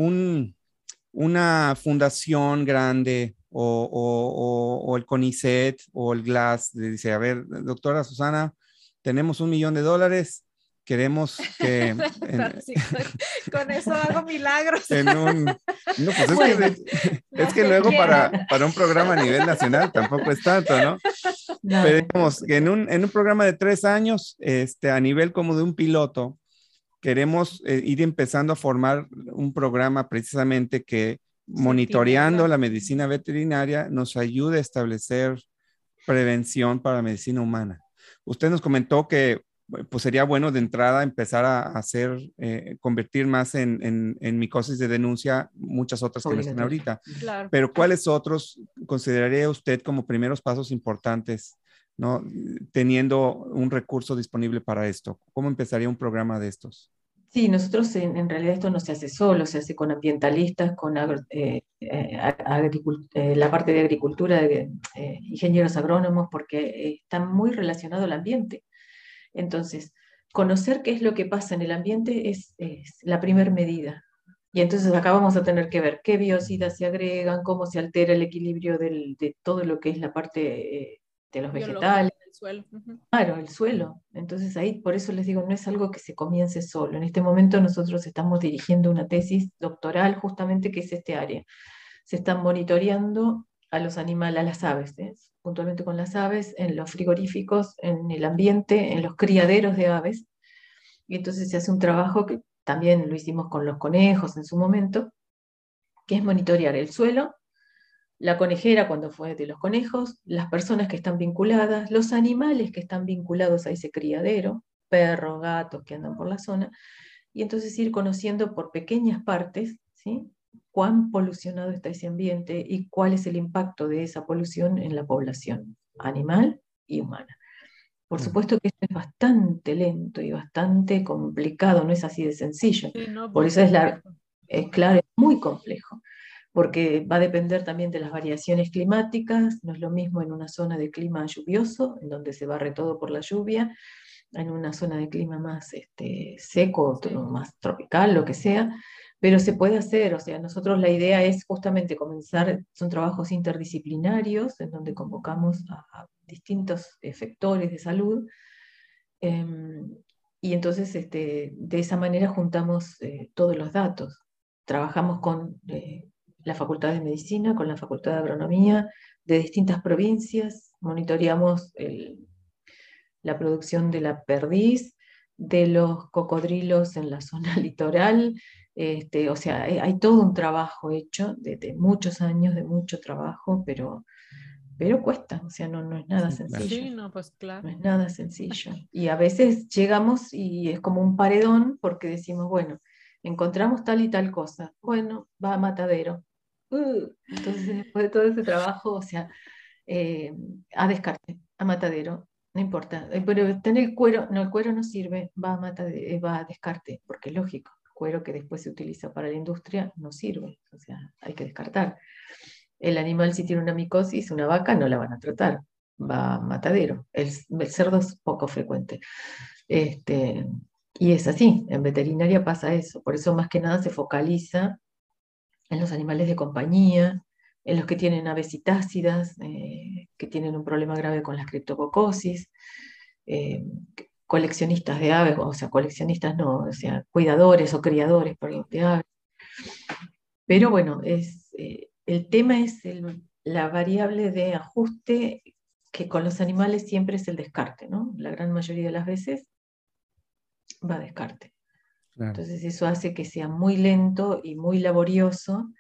una fundación grande o, el CONICET o el GLAS dice, a ver, doctora Susana, tenemos un millón de dólares, queremos que... [LAUGHS] con eso hago milagros. [LAUGHS] no, pues es, que, luego para, para, un programa a nivel nacional tampoco es tanto, ¿no? Pero digamos, en un, en un programa de tres años, este, a nivel como de un piloto, queremos eh, ir empezando a formar un programa precisamente que monitoreando la medicina veterinaria nos ayude a establecer prevención para la medicina humana. Usted nos comentó que pues sería bueno de entrada empezar a hacer, eh, convertir más en, en, micosis de denuncia muchas otras que están ahorita. Pero ¿cuáles otros consideraría usted como primeros pasos importantes, ¿no? teniendo un recurso disponible para esto? ¿Cómo empezaría un programa de estos? Sí, nosotros en, realidad esto no se hace solo, se hace con ambientalistas, con eh, eh, la parte de agricultura, de ingenieros agrónomos, porque está muy relacionado al ambiente. Entonces, conocer qué es lo que pasa en el ambiente es, la primera medida. Y entonces acá vamos a tener que ver qué biocidas se agregan, cómo se altera el equilibrio de todo lo que es la parte eh, de los vegetales. El suelo. Claro, el suelo. Entonces ahí, por eso les digo, no es algo que se comience solo. En este momento nosotros estamos dirigiendo una tesis doctoral justamente que es este área. Se están monitoreando a los animales, a las aves, ¿eh? puntualmente con las aves, en los frigoríficos, en el ambiente, en los criaderos de aves. Y entonces se hace un trabajo que también lo hicimos con los conejos en su momento, que es monitorear el suelo, la conejera cuando fue de los conejos, las personas que están vinculadas, los animales que están vinculados a ese criadero, perros, gatos que andan por la zona, y entonces ir conociendo por pequeñas partes, ¿sí? cuán polucionado está ese ambiente y cuál es el impacto de esa polución en la población animal y humana. Por supuesto que esto es bastante lento y bastante complicado, no es así de sencillo. Por eso es, la, es claro, es muy complejo, porque va a depender también de las variaciones climáticas, no es lo mismo en una zona de clima lluvioso, en donde se barre todo por la lluvia, en una zona de clima más este, seco, más tropical, lo que sea, pero se puede hacer, o sea, nosotros la idea es justamente comenzar, son trabajos interdisciplinarios en donde convocamos a, distintos efectores de salud em, y entonces este, de esa manera juntamos eh, todos los datos. Trabajamos con eh, la Facultad de Medicina, con la Facultad de Agronomía de distintas provincias, monitoreamos la producción de la perdiz, de los cocodrilos en la [LAUGHS] zona litoral, este, o sea, hay, todo un trabajo hecho de, muchos años, de mucho trabajo, pero, pero cuesta, o sea, no, no es nada sencillo. Sí, no, pues claro. No es nada sencillo. Y a veces llegamos y es como un paredón porque decimos, bueno, encontramos tal y tal cosa, bueno, va a matadero. Uh, entonces, después de todo ese trabajo, o sea, eh, a descarte, a matadero, no importa, eh, pero tener el cuero, no, el cuero no sirve, va a, matadero, va a descarte, porque es lógico cuero que después se utiliza para la industria no sirve, o sea, hay que descartar. El animal si tiene una micosis, una vaca, no la van a tratar, va a matadero. El, cerdo es poco frecuente. Este, y es así, en veterinaria pasa eso, por eso más que nada se focaliza en los animales de compañía, en los que tienen aves citácidas, eh, que tienen un problema grave con la criptococosis, eh, coleccionistas de aves, o sea, coleccionistas no, o sea, cuidadores o criadores de aves. Pero bueno, es, eh, el tema es la variable de ajuste que con los animales siempre es el descarte, ¿no? La gran mayoría de las veces va a descarte. Entonces eso hace que sea muy lento y muy laborioso,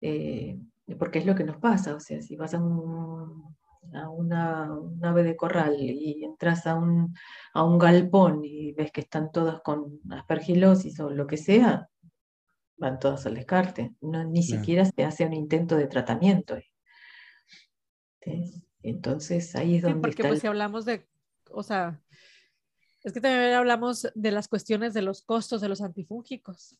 eh, porque es lo que nos pasa, o sea, si vas a, una, ave de corral y entras a un, a un galpón y ves que están todas con aspergilosis o lo que sea, van todas al descarte. No, ni siquiera se hace un intento de tratamiento. Entonces ahí es donde... Sí, porque pues si hablamos de, o sea, es que también hablamos de las cuestiones de los costos de los antifúngicos.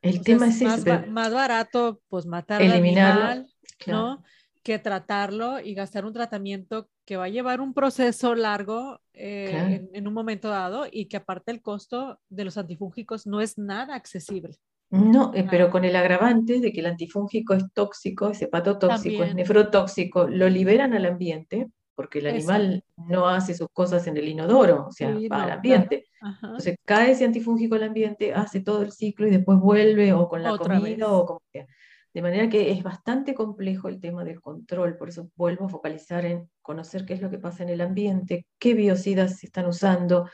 El tema es, más, más, barato, pues matar al animal, ¿no? Que tratarlo y gastar un tratamiento que va a llevar un proceso largo eh, en, un momento dado y que aparte el costo de los antifúngicos no es nada accesible. No, eh, pero con el agravante de que el antifúngico es tóxico, es hepatotóxico, es nefrotóxico, lo liberan al ambiente, porque el animal no hace sus cosas en el inodoro, o sea, va al ambiente. Entonces cae ese antifúngico al ambiente, hace todo el ciclo y después vuelve o con la comida o como sea. De manera que es bastante complejo el tema del control, por eso vuelvo a focalizar en conocer qué es lo que pasa en el ambiente, qué biocidas se están usando,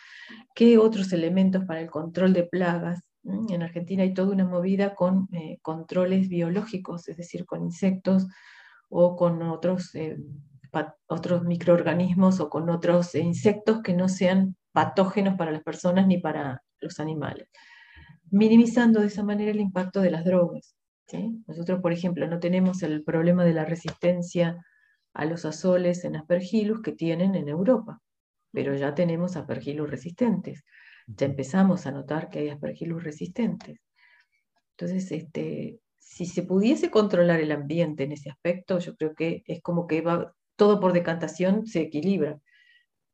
qué otros elementos para el control de plagas, en Argentina hay toda una movida con eh, controles biológicos, es decir, con insectos o con otros, eh, otros microorganismos o con otros insectos que no sean patógenos para las personas ni para los animales, minimizando de esa manera el impacto de las drogas. Nosotros, por ejemplo, no tenemos el problema de la resistencia a los azoles en aspergillus que tienen en Europa, pero ya tenemos aspergillus resistentes ya empezamos a notar que hay aspergillus resistentes. Entonces, este, si se pudiese controlar el ambiente en ese aspecto, yo creo que es como que va, todo por decantación se equilibra,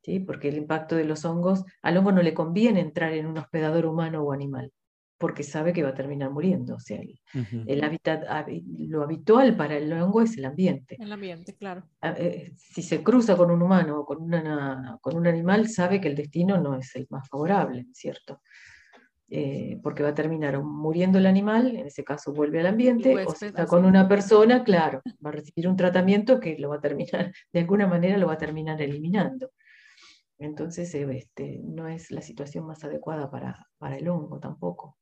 ¿sí? porque el impacto de los hongos, al hongo no le conviene entrar en un hospedador humano o animal porque sabe que va a terminar muriendo. O sea, el, hábitat, lo habitual para el hongo es el ambiente. El ambiente, claro. Eh, si se cruza con un humano o con, una, con un animal, sabe que el destino no es el más favorable, ¿cierto? Eh, porque va a terminar muriendo el animal, en ese caso vuelve al ambiente, o si está con una persona, claro, va a recibir un tratamiento que lo va a terminar, [LAUGHS] de alguna manera lo va a terminar eliminando. Entonces, eh, este, no es la situación más adecuada para, para el hongo tampoco.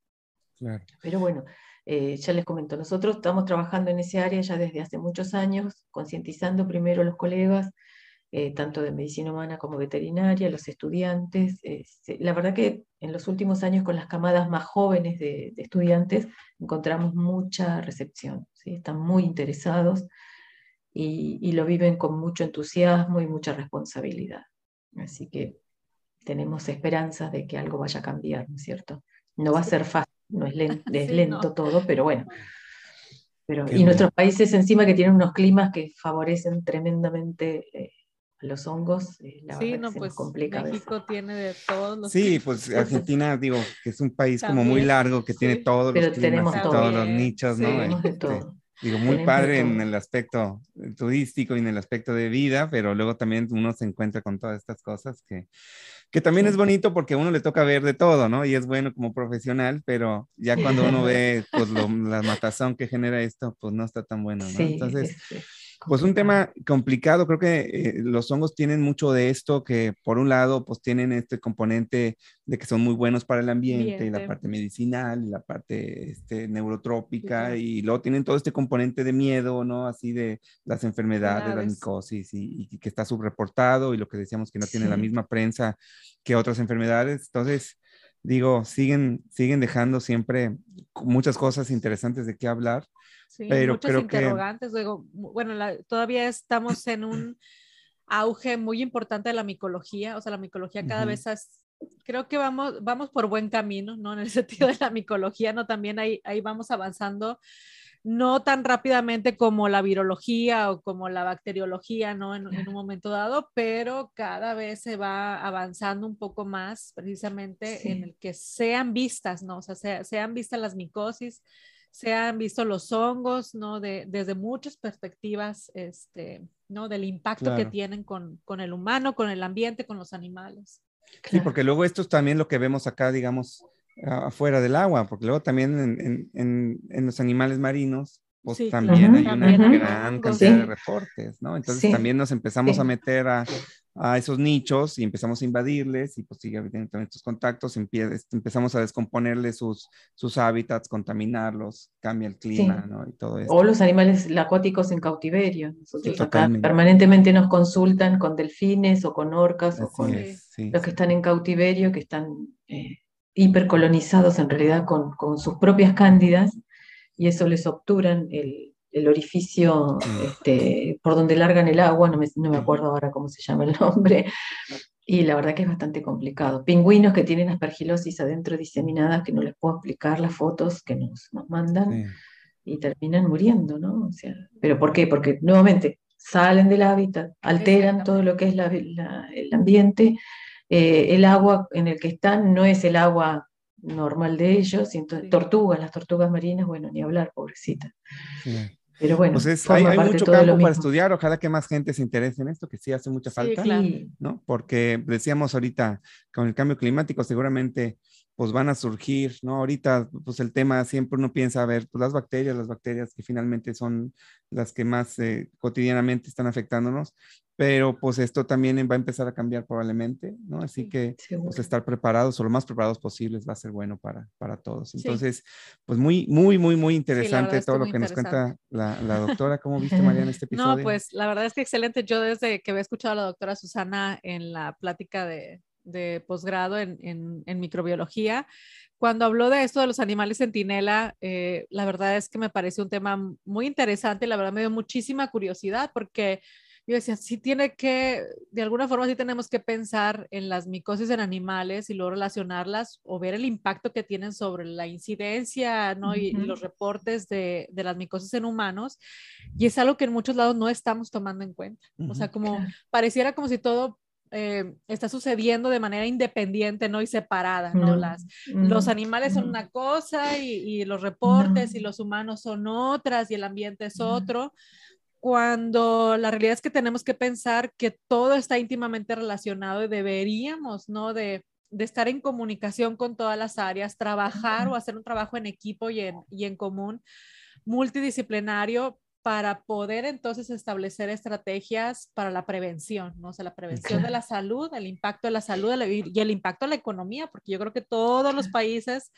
Pero bueno, eh, ya les comento, nosotros estamos trabajando en ese área ya desde hace muchos años, concientizando primero a los colegas, eh, tanto de medicina humana como veterinaria, los estudiantes. la verdad que en los últimos años con las camadas más jóvenes de, estudiantes encontramos mucha recepción, ¿sí? están muy interesados y, y, lo viven con mucho entusiasmo y mucha responsabilidad. Así que tenemos esperanzas de que algo vaya a cambiar, ¿no es cierto? No va a ser fácil no es, [LAUGHS] lento, todo, pero bueno. Pero, y nuestros países encima que tienen unos climas que favorecen tremendamente eh, los hongos, eh, la sí, no, pues, México tiene de todos los Sí, pues Argentina, digo, que es un país como muy largo, que tiene todos los climas todos los nichos, ¿no? Tenemos de este, todo. Digo, muy padre en el aspecto turístico y en el aspecto de vida, pero luego también uno se encuentra con todas estas cosas que, que también es bonito porque a uno le toca ver de todo, ¿no? Y es bueno como profesional, pero ya cuando uno [LAUGHS] ve pues la matazón que genera esto, pues no está tan bueno, ¿no? Entonces, pues un tema complicado, creo que eh, los hongos tienen mucho de esto, que por un lado, pues tienen este componente de que son muy buenos para el ambiente, y la parte medicinal, y la parte este, neurotrópica, y luego tienen todo este componente de miedo, ¿no? Así de las enfermedades, la micosis, y, que está subreportado, y lo que decíamos que no tiene la misma prensa que otras enfermedades. Entonces, digo, siguen, siguen dejando siempre muchas cosas interesantes de qué hablar. Sí, pero muchos interrogantes. Luego, bueno, todavía estamos en un [CLEARS THROAT] auge muy importante de la micología, o sea, la micología cada vez es, creo que vamos, vamos por buen camino, ¿no? En el [LAUGHS] sentido de la micología, ¿no? También ahí, ahí vamos avanzando, no tan rápidamente como la virología o como la bacteriología, ¿no? En, un momento dado, pero cada vez se va avanzando un poco más precisamente en el que sean vistas, ¿no? O sea, sean vistas las micosis, se han visto los hongos, ¿no? De, desde muchas perspectivas, este, ¿no? Del impacto que tienen con, con, el humano, con el ambiente, con los animales. Sí, porque luego esto es también lo que vemos acá, digamos, afuera del agua, porque luego también en, los animales marinos, pues también hay una gran cantidad de reportes, ¿no? Entonces también nos empezamos a meter a, a esos nichos y empezamos a invadirles y pues sigue habiendo estos contactos, empezamos a descomponerles sus, sus hábitats, contaminarlos, cambia el clima, ¿no? Y todo eso. O los animales acuáticos en cautiverio. permanentemente nos consultan con delfines o con orcas o con los que están en cautiverio, que están eh, hipercolonizados en realidad con, con sus propias cándidas y eso les obturan el, el orificio este, por donde largan el agua, no me, no me, acuerdo ahora cómo se llama el [LAUGHS] nombre, y la verdad que es bastante complicado. Pingüinos que tienen aspergilosis adentro diseminadas, que no les puedo explicar las fotos que nos, nos mandan, y terminan muriendo, ¿no? O sea, ¿Pero por qué? Porque nuevamente salen del hábitat, alteran todo lo que es la, el ambiente, eh, el agua en el que están no es el agua normal de ellos, y entonces, tortugas, las tortugas marinas, bueno, ni hablar, pobrecita. Pero bueno, pues hay, mucho campo para estudiar. Ojalá que más gente se interese en esto, que sí hace mucha falta, ¿no? Porque decíamos ahorita, con el cambio climático seguramente pues van a surgir, ¿no? Ahorita, pues el tema siempre uno piensa, a ver, pues las bacterias, las bacterias que finalmente son las que más eh, cotidianamente están afectándonos, pero pues esto también va a empezar a cambiar probablemente, ¿no? Así que pues, estar preparados o lo más preparados posibles va a ser bueno para, para todos. Entonces, pues muy, muy, muy, muy interesante todo lo que nos cuenta la, la, doctora. ¿Cómo [LAUGHS] viste, María, en este episodio? No, pues la verdad es que excelente. Yo desde que había escuchado a la doctora Susana en la plática de, de posgrado en, microbiología. Cuando habló de esto de los animales centinela, eh, la verdad es que me pareció un tema muy interesante y la verdad me dio muchísima curiosidad porque yo decía, sí tiene que, de alguna forma sí tenemos que pensar en las micosis en animales y luego relacionarlas o ver el impacto que tienen sobre la incidencia ¿no? y, los reportes de, las micosis en humanos. Y es algo que en muchos lados no estamos tomando en cuenta. O sea, como pareciera como si todo eh, está sucediendo de manera independiente, ¿no? Y separada, ¿no? Las, los animales son una cosa y, los reportes y los humanos son otras y el ambiente es otro, cuando la realidad es que tenemos que pensar que todo está íntimamente relacionado y deberíamos, ¿no? De, de estar en comunicación con todas las áreas, trabajar o hacer un trabajo en equipo y en, y en común multidisciplinario para poder entonces establecer estrategias para la prevención, ¿no? O sea, la prevención de la salud, el impacto de la salud y el impacto de la economía, porque yo creo que todos los países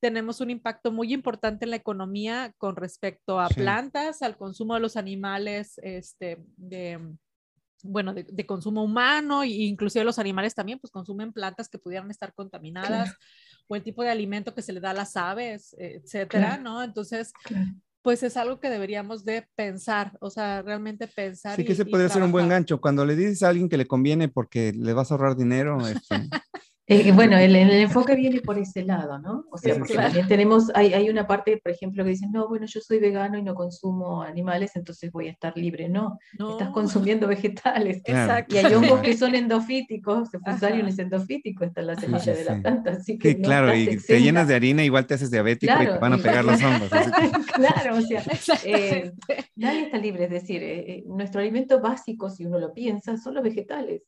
tenemos un impacto muy importante en la economía con respecto a plantas, al consumo de los animales, este, de, bueno, de, consumo humano e inclusive los animales también, pues consumen plantas que pudieran estar contaminadas o el tipo de alimento que se le da a las aves, etcétera, ¿no? Entonces, pues es algo que deberíamos de pensar, o sea, realmente pensar. Sí, que se puede ser un buen gancho. Cuando le dices a alguien que le conviene porque le vas a ahorrar dinero, este, eh, bueno, el, [LAUGHS] enfoque viene por ese lado, ¿no? O sea, porque también tenemos, hay, hay una parte, por ejemplo, que dicen, no, bueno, yo soy vegano y no consumo animales, entonces voy a estar libre. No, estás consumiendo vegetales. Exacto. Y hay hongos que son [LAUGHS] endofíticos, fusario es endofítico, está en la semilla de la planta. Así que sí, claro, y te llenas de harina, igual te haces diabético y te van a pegar los hongos. [LAUGHS] claro, o sea, eh, nadie está libre, es decir, eh, nuestro alimento básico, si uno lo piensa, son los vegetales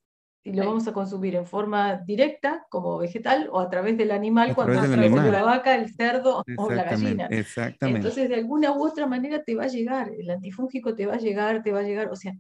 y lo vamos a consumir en forma directa, como vegetal, o a través del animal, cuando a través de la vaca, el cerdo o la gallina. Exactamente. Entonces, de alguna u otra manera te va a llegar, el antifúngico te va a llegar, te va a llegar, o sea,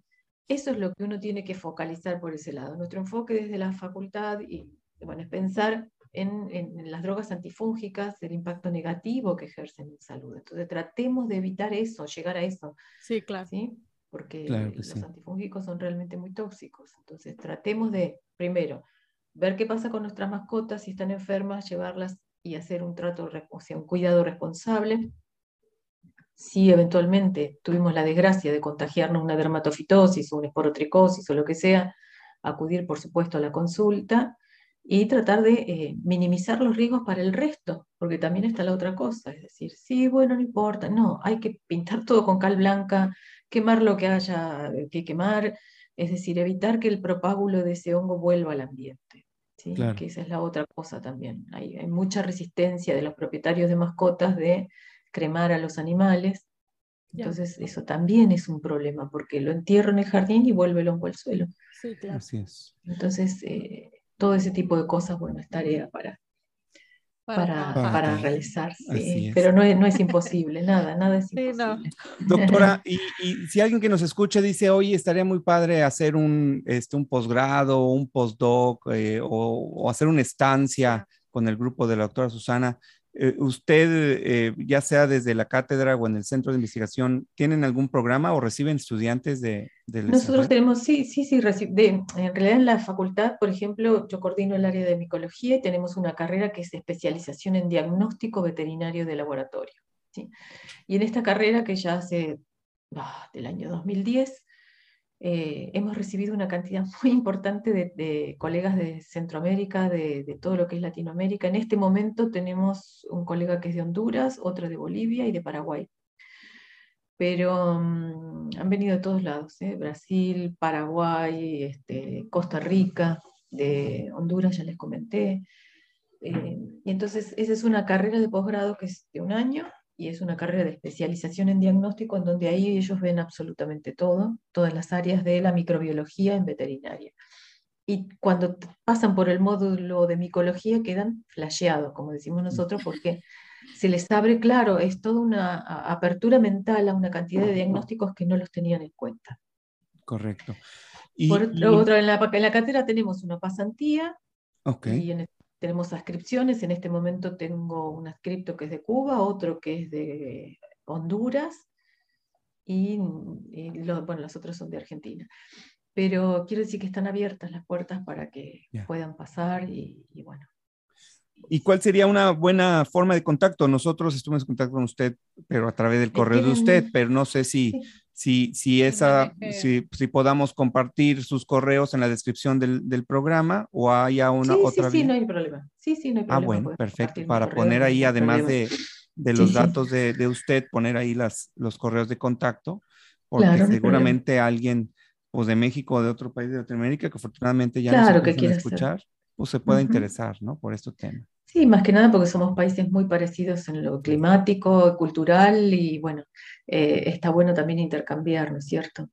eso es lo que uno tiene que focalizar por ese lado. Nuestro enfoque desde la facultad y, bueno, es pensar en, en, las drogas antifúngicas, el impacto negativo que ejercen en salud. Entonces, tratemos de evitar eso, llegar a eso. Sí, claro. ¿sí? Porque los antifúngicos son realmente muy tóxicos. Entonces, tratemos de, primero, ver qué pasa con nuestras mascotas, si están enfermas, llevarlas y hacer un trato, o sea, un cuidado responsable. Si eventualmente tuvimos la desgracia de contagiarnos una dermatofitosis o una esporotricosis o lo que sea, acudir, por supuesto, a la consulta y tratar de eh, minimizar los riesgos para el resto, porque también está la otra cosa, es decir, sí, bueno, no importa, no, hay que pintar todo con cal blanca, quemar lo que haya que quemar, es decir, evitar que el propágulo de ese hongo vuelva al ambiente. ¿sí? Que esa es la otra cosa también. Hay, hay, mucha resistencia de los propietarios de mascotas de cremar a los animales. Entonces, eso también es un problema, porque lo entierro en el jardín y vuelve el hongo al suelo. Sí, claro. Así es. Entonces, eh, todo ese tipo de cosas, bueno, es tarea para, para, para, realizarse. Pero no es, no es imposible, nada, nada es imposible. Doctora, [LAUGHS] y, y, si alguien que nos escucha dice, oye, estaría muy padre hacer un, este, un posgrado, un postdoc eh, o, o, hacer una estancia con el grupo de la doctora Susana, eh, ¿Usted, eh, ya sea desde la cátedra o en el centro de investigación, tienen algún programa o reciben estudiantes de, Nosotros tenemos, sí, sí, sí, en realidad en la facultad, por ejemplo, yo coordino el área de micología y tenemos una carrera que es especialización en diagnóstico veterinario de laboratorio. ¿sí? Y en esta carrera que ya hace ah, del año 2010, eh, hemos recibido una cantidad [LAUGHS] muy importante de, colegas de Centroamérica, de, todo lo que es Latinoamérica. En este momento tenemos un colega que es de Honduras, otro de Bolivia y de Paraguay. Pero mm, han venido de todos lados, ¿eh? Brasil, Paraguay, este, Costa Rica, de Honduras ya les comenté. Eh, y entonces esa es una carrera de posgrado que es de un año y es una carrera de especialización en diagnóstico en donde ahí ellos ven absolutamente todo, todas las áreas de la microbiología en veterinaria. Y cuando pasan por el módulo de micología quedan flasheados, como decimos nosotros, porque se les abre, claro, es toda una apertura mental a una cantidad de diagnósticos que no los tenían en cuenta. Correcto. Y, por otro, en, la, en la cátedra tenemos una pasantía, okay. y en tenemos ascripciones, en este momento tengo un ascripto que es de Cuba, otro que es de Honduras y, bueno, los otros son de Argentina. Pero quiero decir que están abiertas las puertas para que puedan pasar y, bueno. ¿Y cuál sería una buena forma de contacto? Nosotros estuvimos en contacto con usted, pero a través del correo de usted, pero no sé si, si, si, esa, si, si, podamos compartir sus correos en la descripción del, del programa o haya una otra. Sí, sí, no hay problema. Sí, sí, no hay ah, problema. Ah, bueno, perfecto. Para poner ahí, además de, de, los datos de, de, usted, poner ahí las, los correos de contacto, porque seguramente alguien pues, de México o de otro país de Latinoamérica que afortunadamente ya claro, nos que escuchar, pues se pueda interesar, ¿no? Por este tema. Sí, más que nada porque somos países muy parecidos en lo climático, cultural y bueno, eh, está bueno también intercambiar, ¿no es cierto?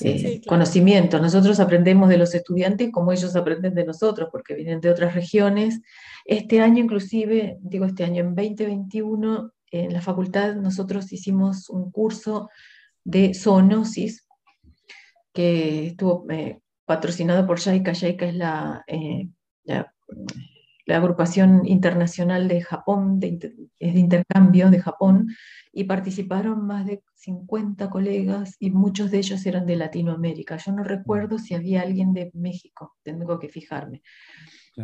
Eh, conocimientos. Nosotros aprendemos de los estudiantes como ellos aprenden de nosotros, porque vienen de otras regiones. Este año inclusive, digo este año, en 2021, en la facultad nosotros hicimos un curso de zoonosis que estuvo eh, patrocinado por JICA. JICA es la, la la agrupación internacional de Japón, de, de, intercambio de Japón, y participaron más de 50 colegas y muchos de ellos eran de Latinoamérica. Yo no recuerdo si había alguien de México, tengo que fijarme.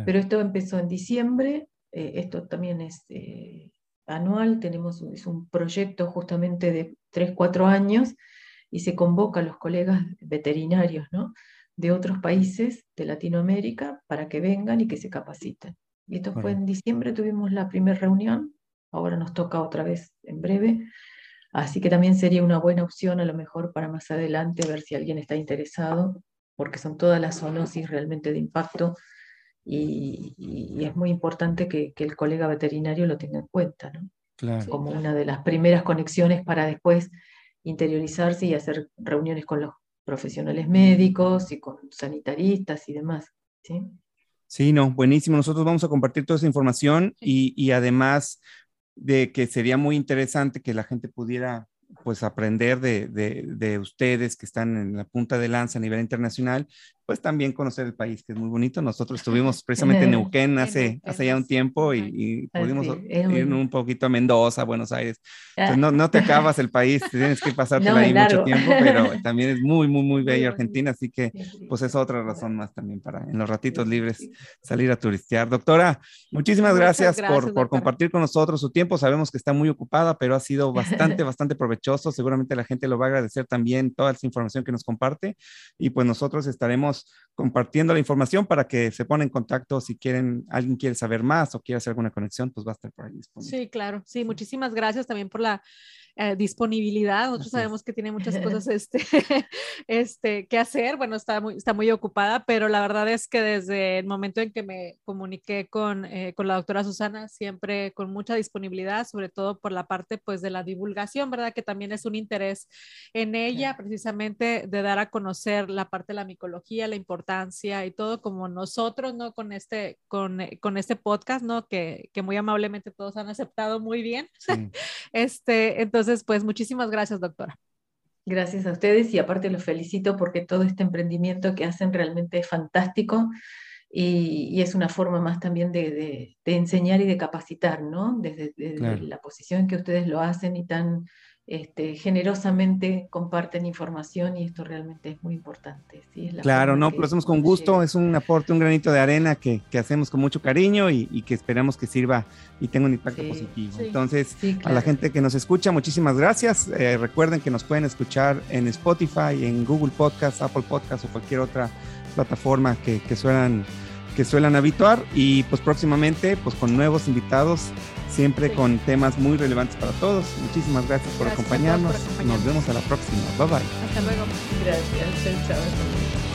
Pero esto empezó en diciembre, eh, esto también es eh, anual, tenemos es un proyecto justamente de 3, 4 años y se convoca a los colegas veterinarios ¿no? de otros países de Latinoamérica para que vengan y que se capaciten. Y esto fue en diciembre, tuvimos la primera reunión, ahora nos toca otra vez en breve, así que también sería una buena opción a lo mejor para más adelante ver si alguien está interesado, porque son todas las zoonosis realmente de impacto y, es muy importante que, el colega veterinario lo tenga en cuenta, ¿no? Como una de las primeras conexiones para después interiorizarse y hacer reuniones con los profesionales médicos y con sanitaristas y demás. ¿sí? Sí, no, buenísimo. Nosotros vamos a compartir toda esa información y, y además de que sería muy interesante que la gente pudiera pues aprender de, de, de, ustedes que están en la punta de lanza a nivel internacional, pues también conocer el país, que es muy bonito. Nosotros estuvimos precisamente en Neuquén hace, hace ya un tiempo y, pudimos ir un poquito a Mendoza, Buenos Aires. Ah. no, no, te [LAUGHS] acabas el país, tienes que pasarte ahí mucho tiempo, pero [LAUGHS] también es muy, muy, muy bello Argentina, así que pues es otra razón más también para en los ratitos libres salir a turistear. Doctora, muchísimas gracias, gracias por, por compartir con nosotros su tiempo. Sabemos que está muy ocupada, pero ha sido bastante, [LAUGHS] bastante provechoso. Seguramente la gente lo va a agradecer también toda esa información que nos comparte y pues nosotros estaremos compartiendo la información para que se pongan en contacto si quieren, alguien quiere saber más o quiere hacer alguna conexión, pues va a estar por ahí disponible. Sí, claro. Sí, muchísimas gracias también por la eh, disponibilidad. Nosotros sabemos que tiene muchas [LAUGHS] cosas este, [LAUGHS] este, que hacer. Bueno, está muy, está muy ocupada, pero la verdad es que desde el momento en que me comuniqué con, eh, con la doctora Susana, siempre con mucha disponibilidad, sobre todo por la parte pues de la divulgación, ¿verdad? Que también es un interés en ella, precisamente de dar a conocer la parte de la micología, la importancia y todo como nosotros, ¿no? Con este, con, eh, con este podcast, ¿no? Que, que muy amablemente todos han aceptado muy bien. [LAUGHS] este, entonces, pues muchísimas gracias, doctora. Gracias a ustedes y aparte los felicito porque todo este emprendimiento que hacen realmente es fantástico y, es una forma más también de, enseñar y de capacitar, ¿no? Desde, la posición que ustedes lo hacen y tan este, generosamente comparten información y esto realmente es muy importante. claro, no, lo hacemos con gusto, es un aporte, un granito de arena que, hacemos con mucho cariño y, que esperamos que sirva y tenga un impacto positivo. Entonces, a la gente que nos escucha, muchísimas gracias. Eh, recuerden que nos pueden escuchar en Spotify, en Google Podcast, Apple Podcast o cualquier otra plataforma que, que suelan que suelan habituar y pues próximamente pues con nuevos invitados siempre con temas muy relevantes para todos. Muchísimas gracias, por, acompañarnos. Nos vemos a la próxima. Bye bye. Hasta luego. Gracias. Chao.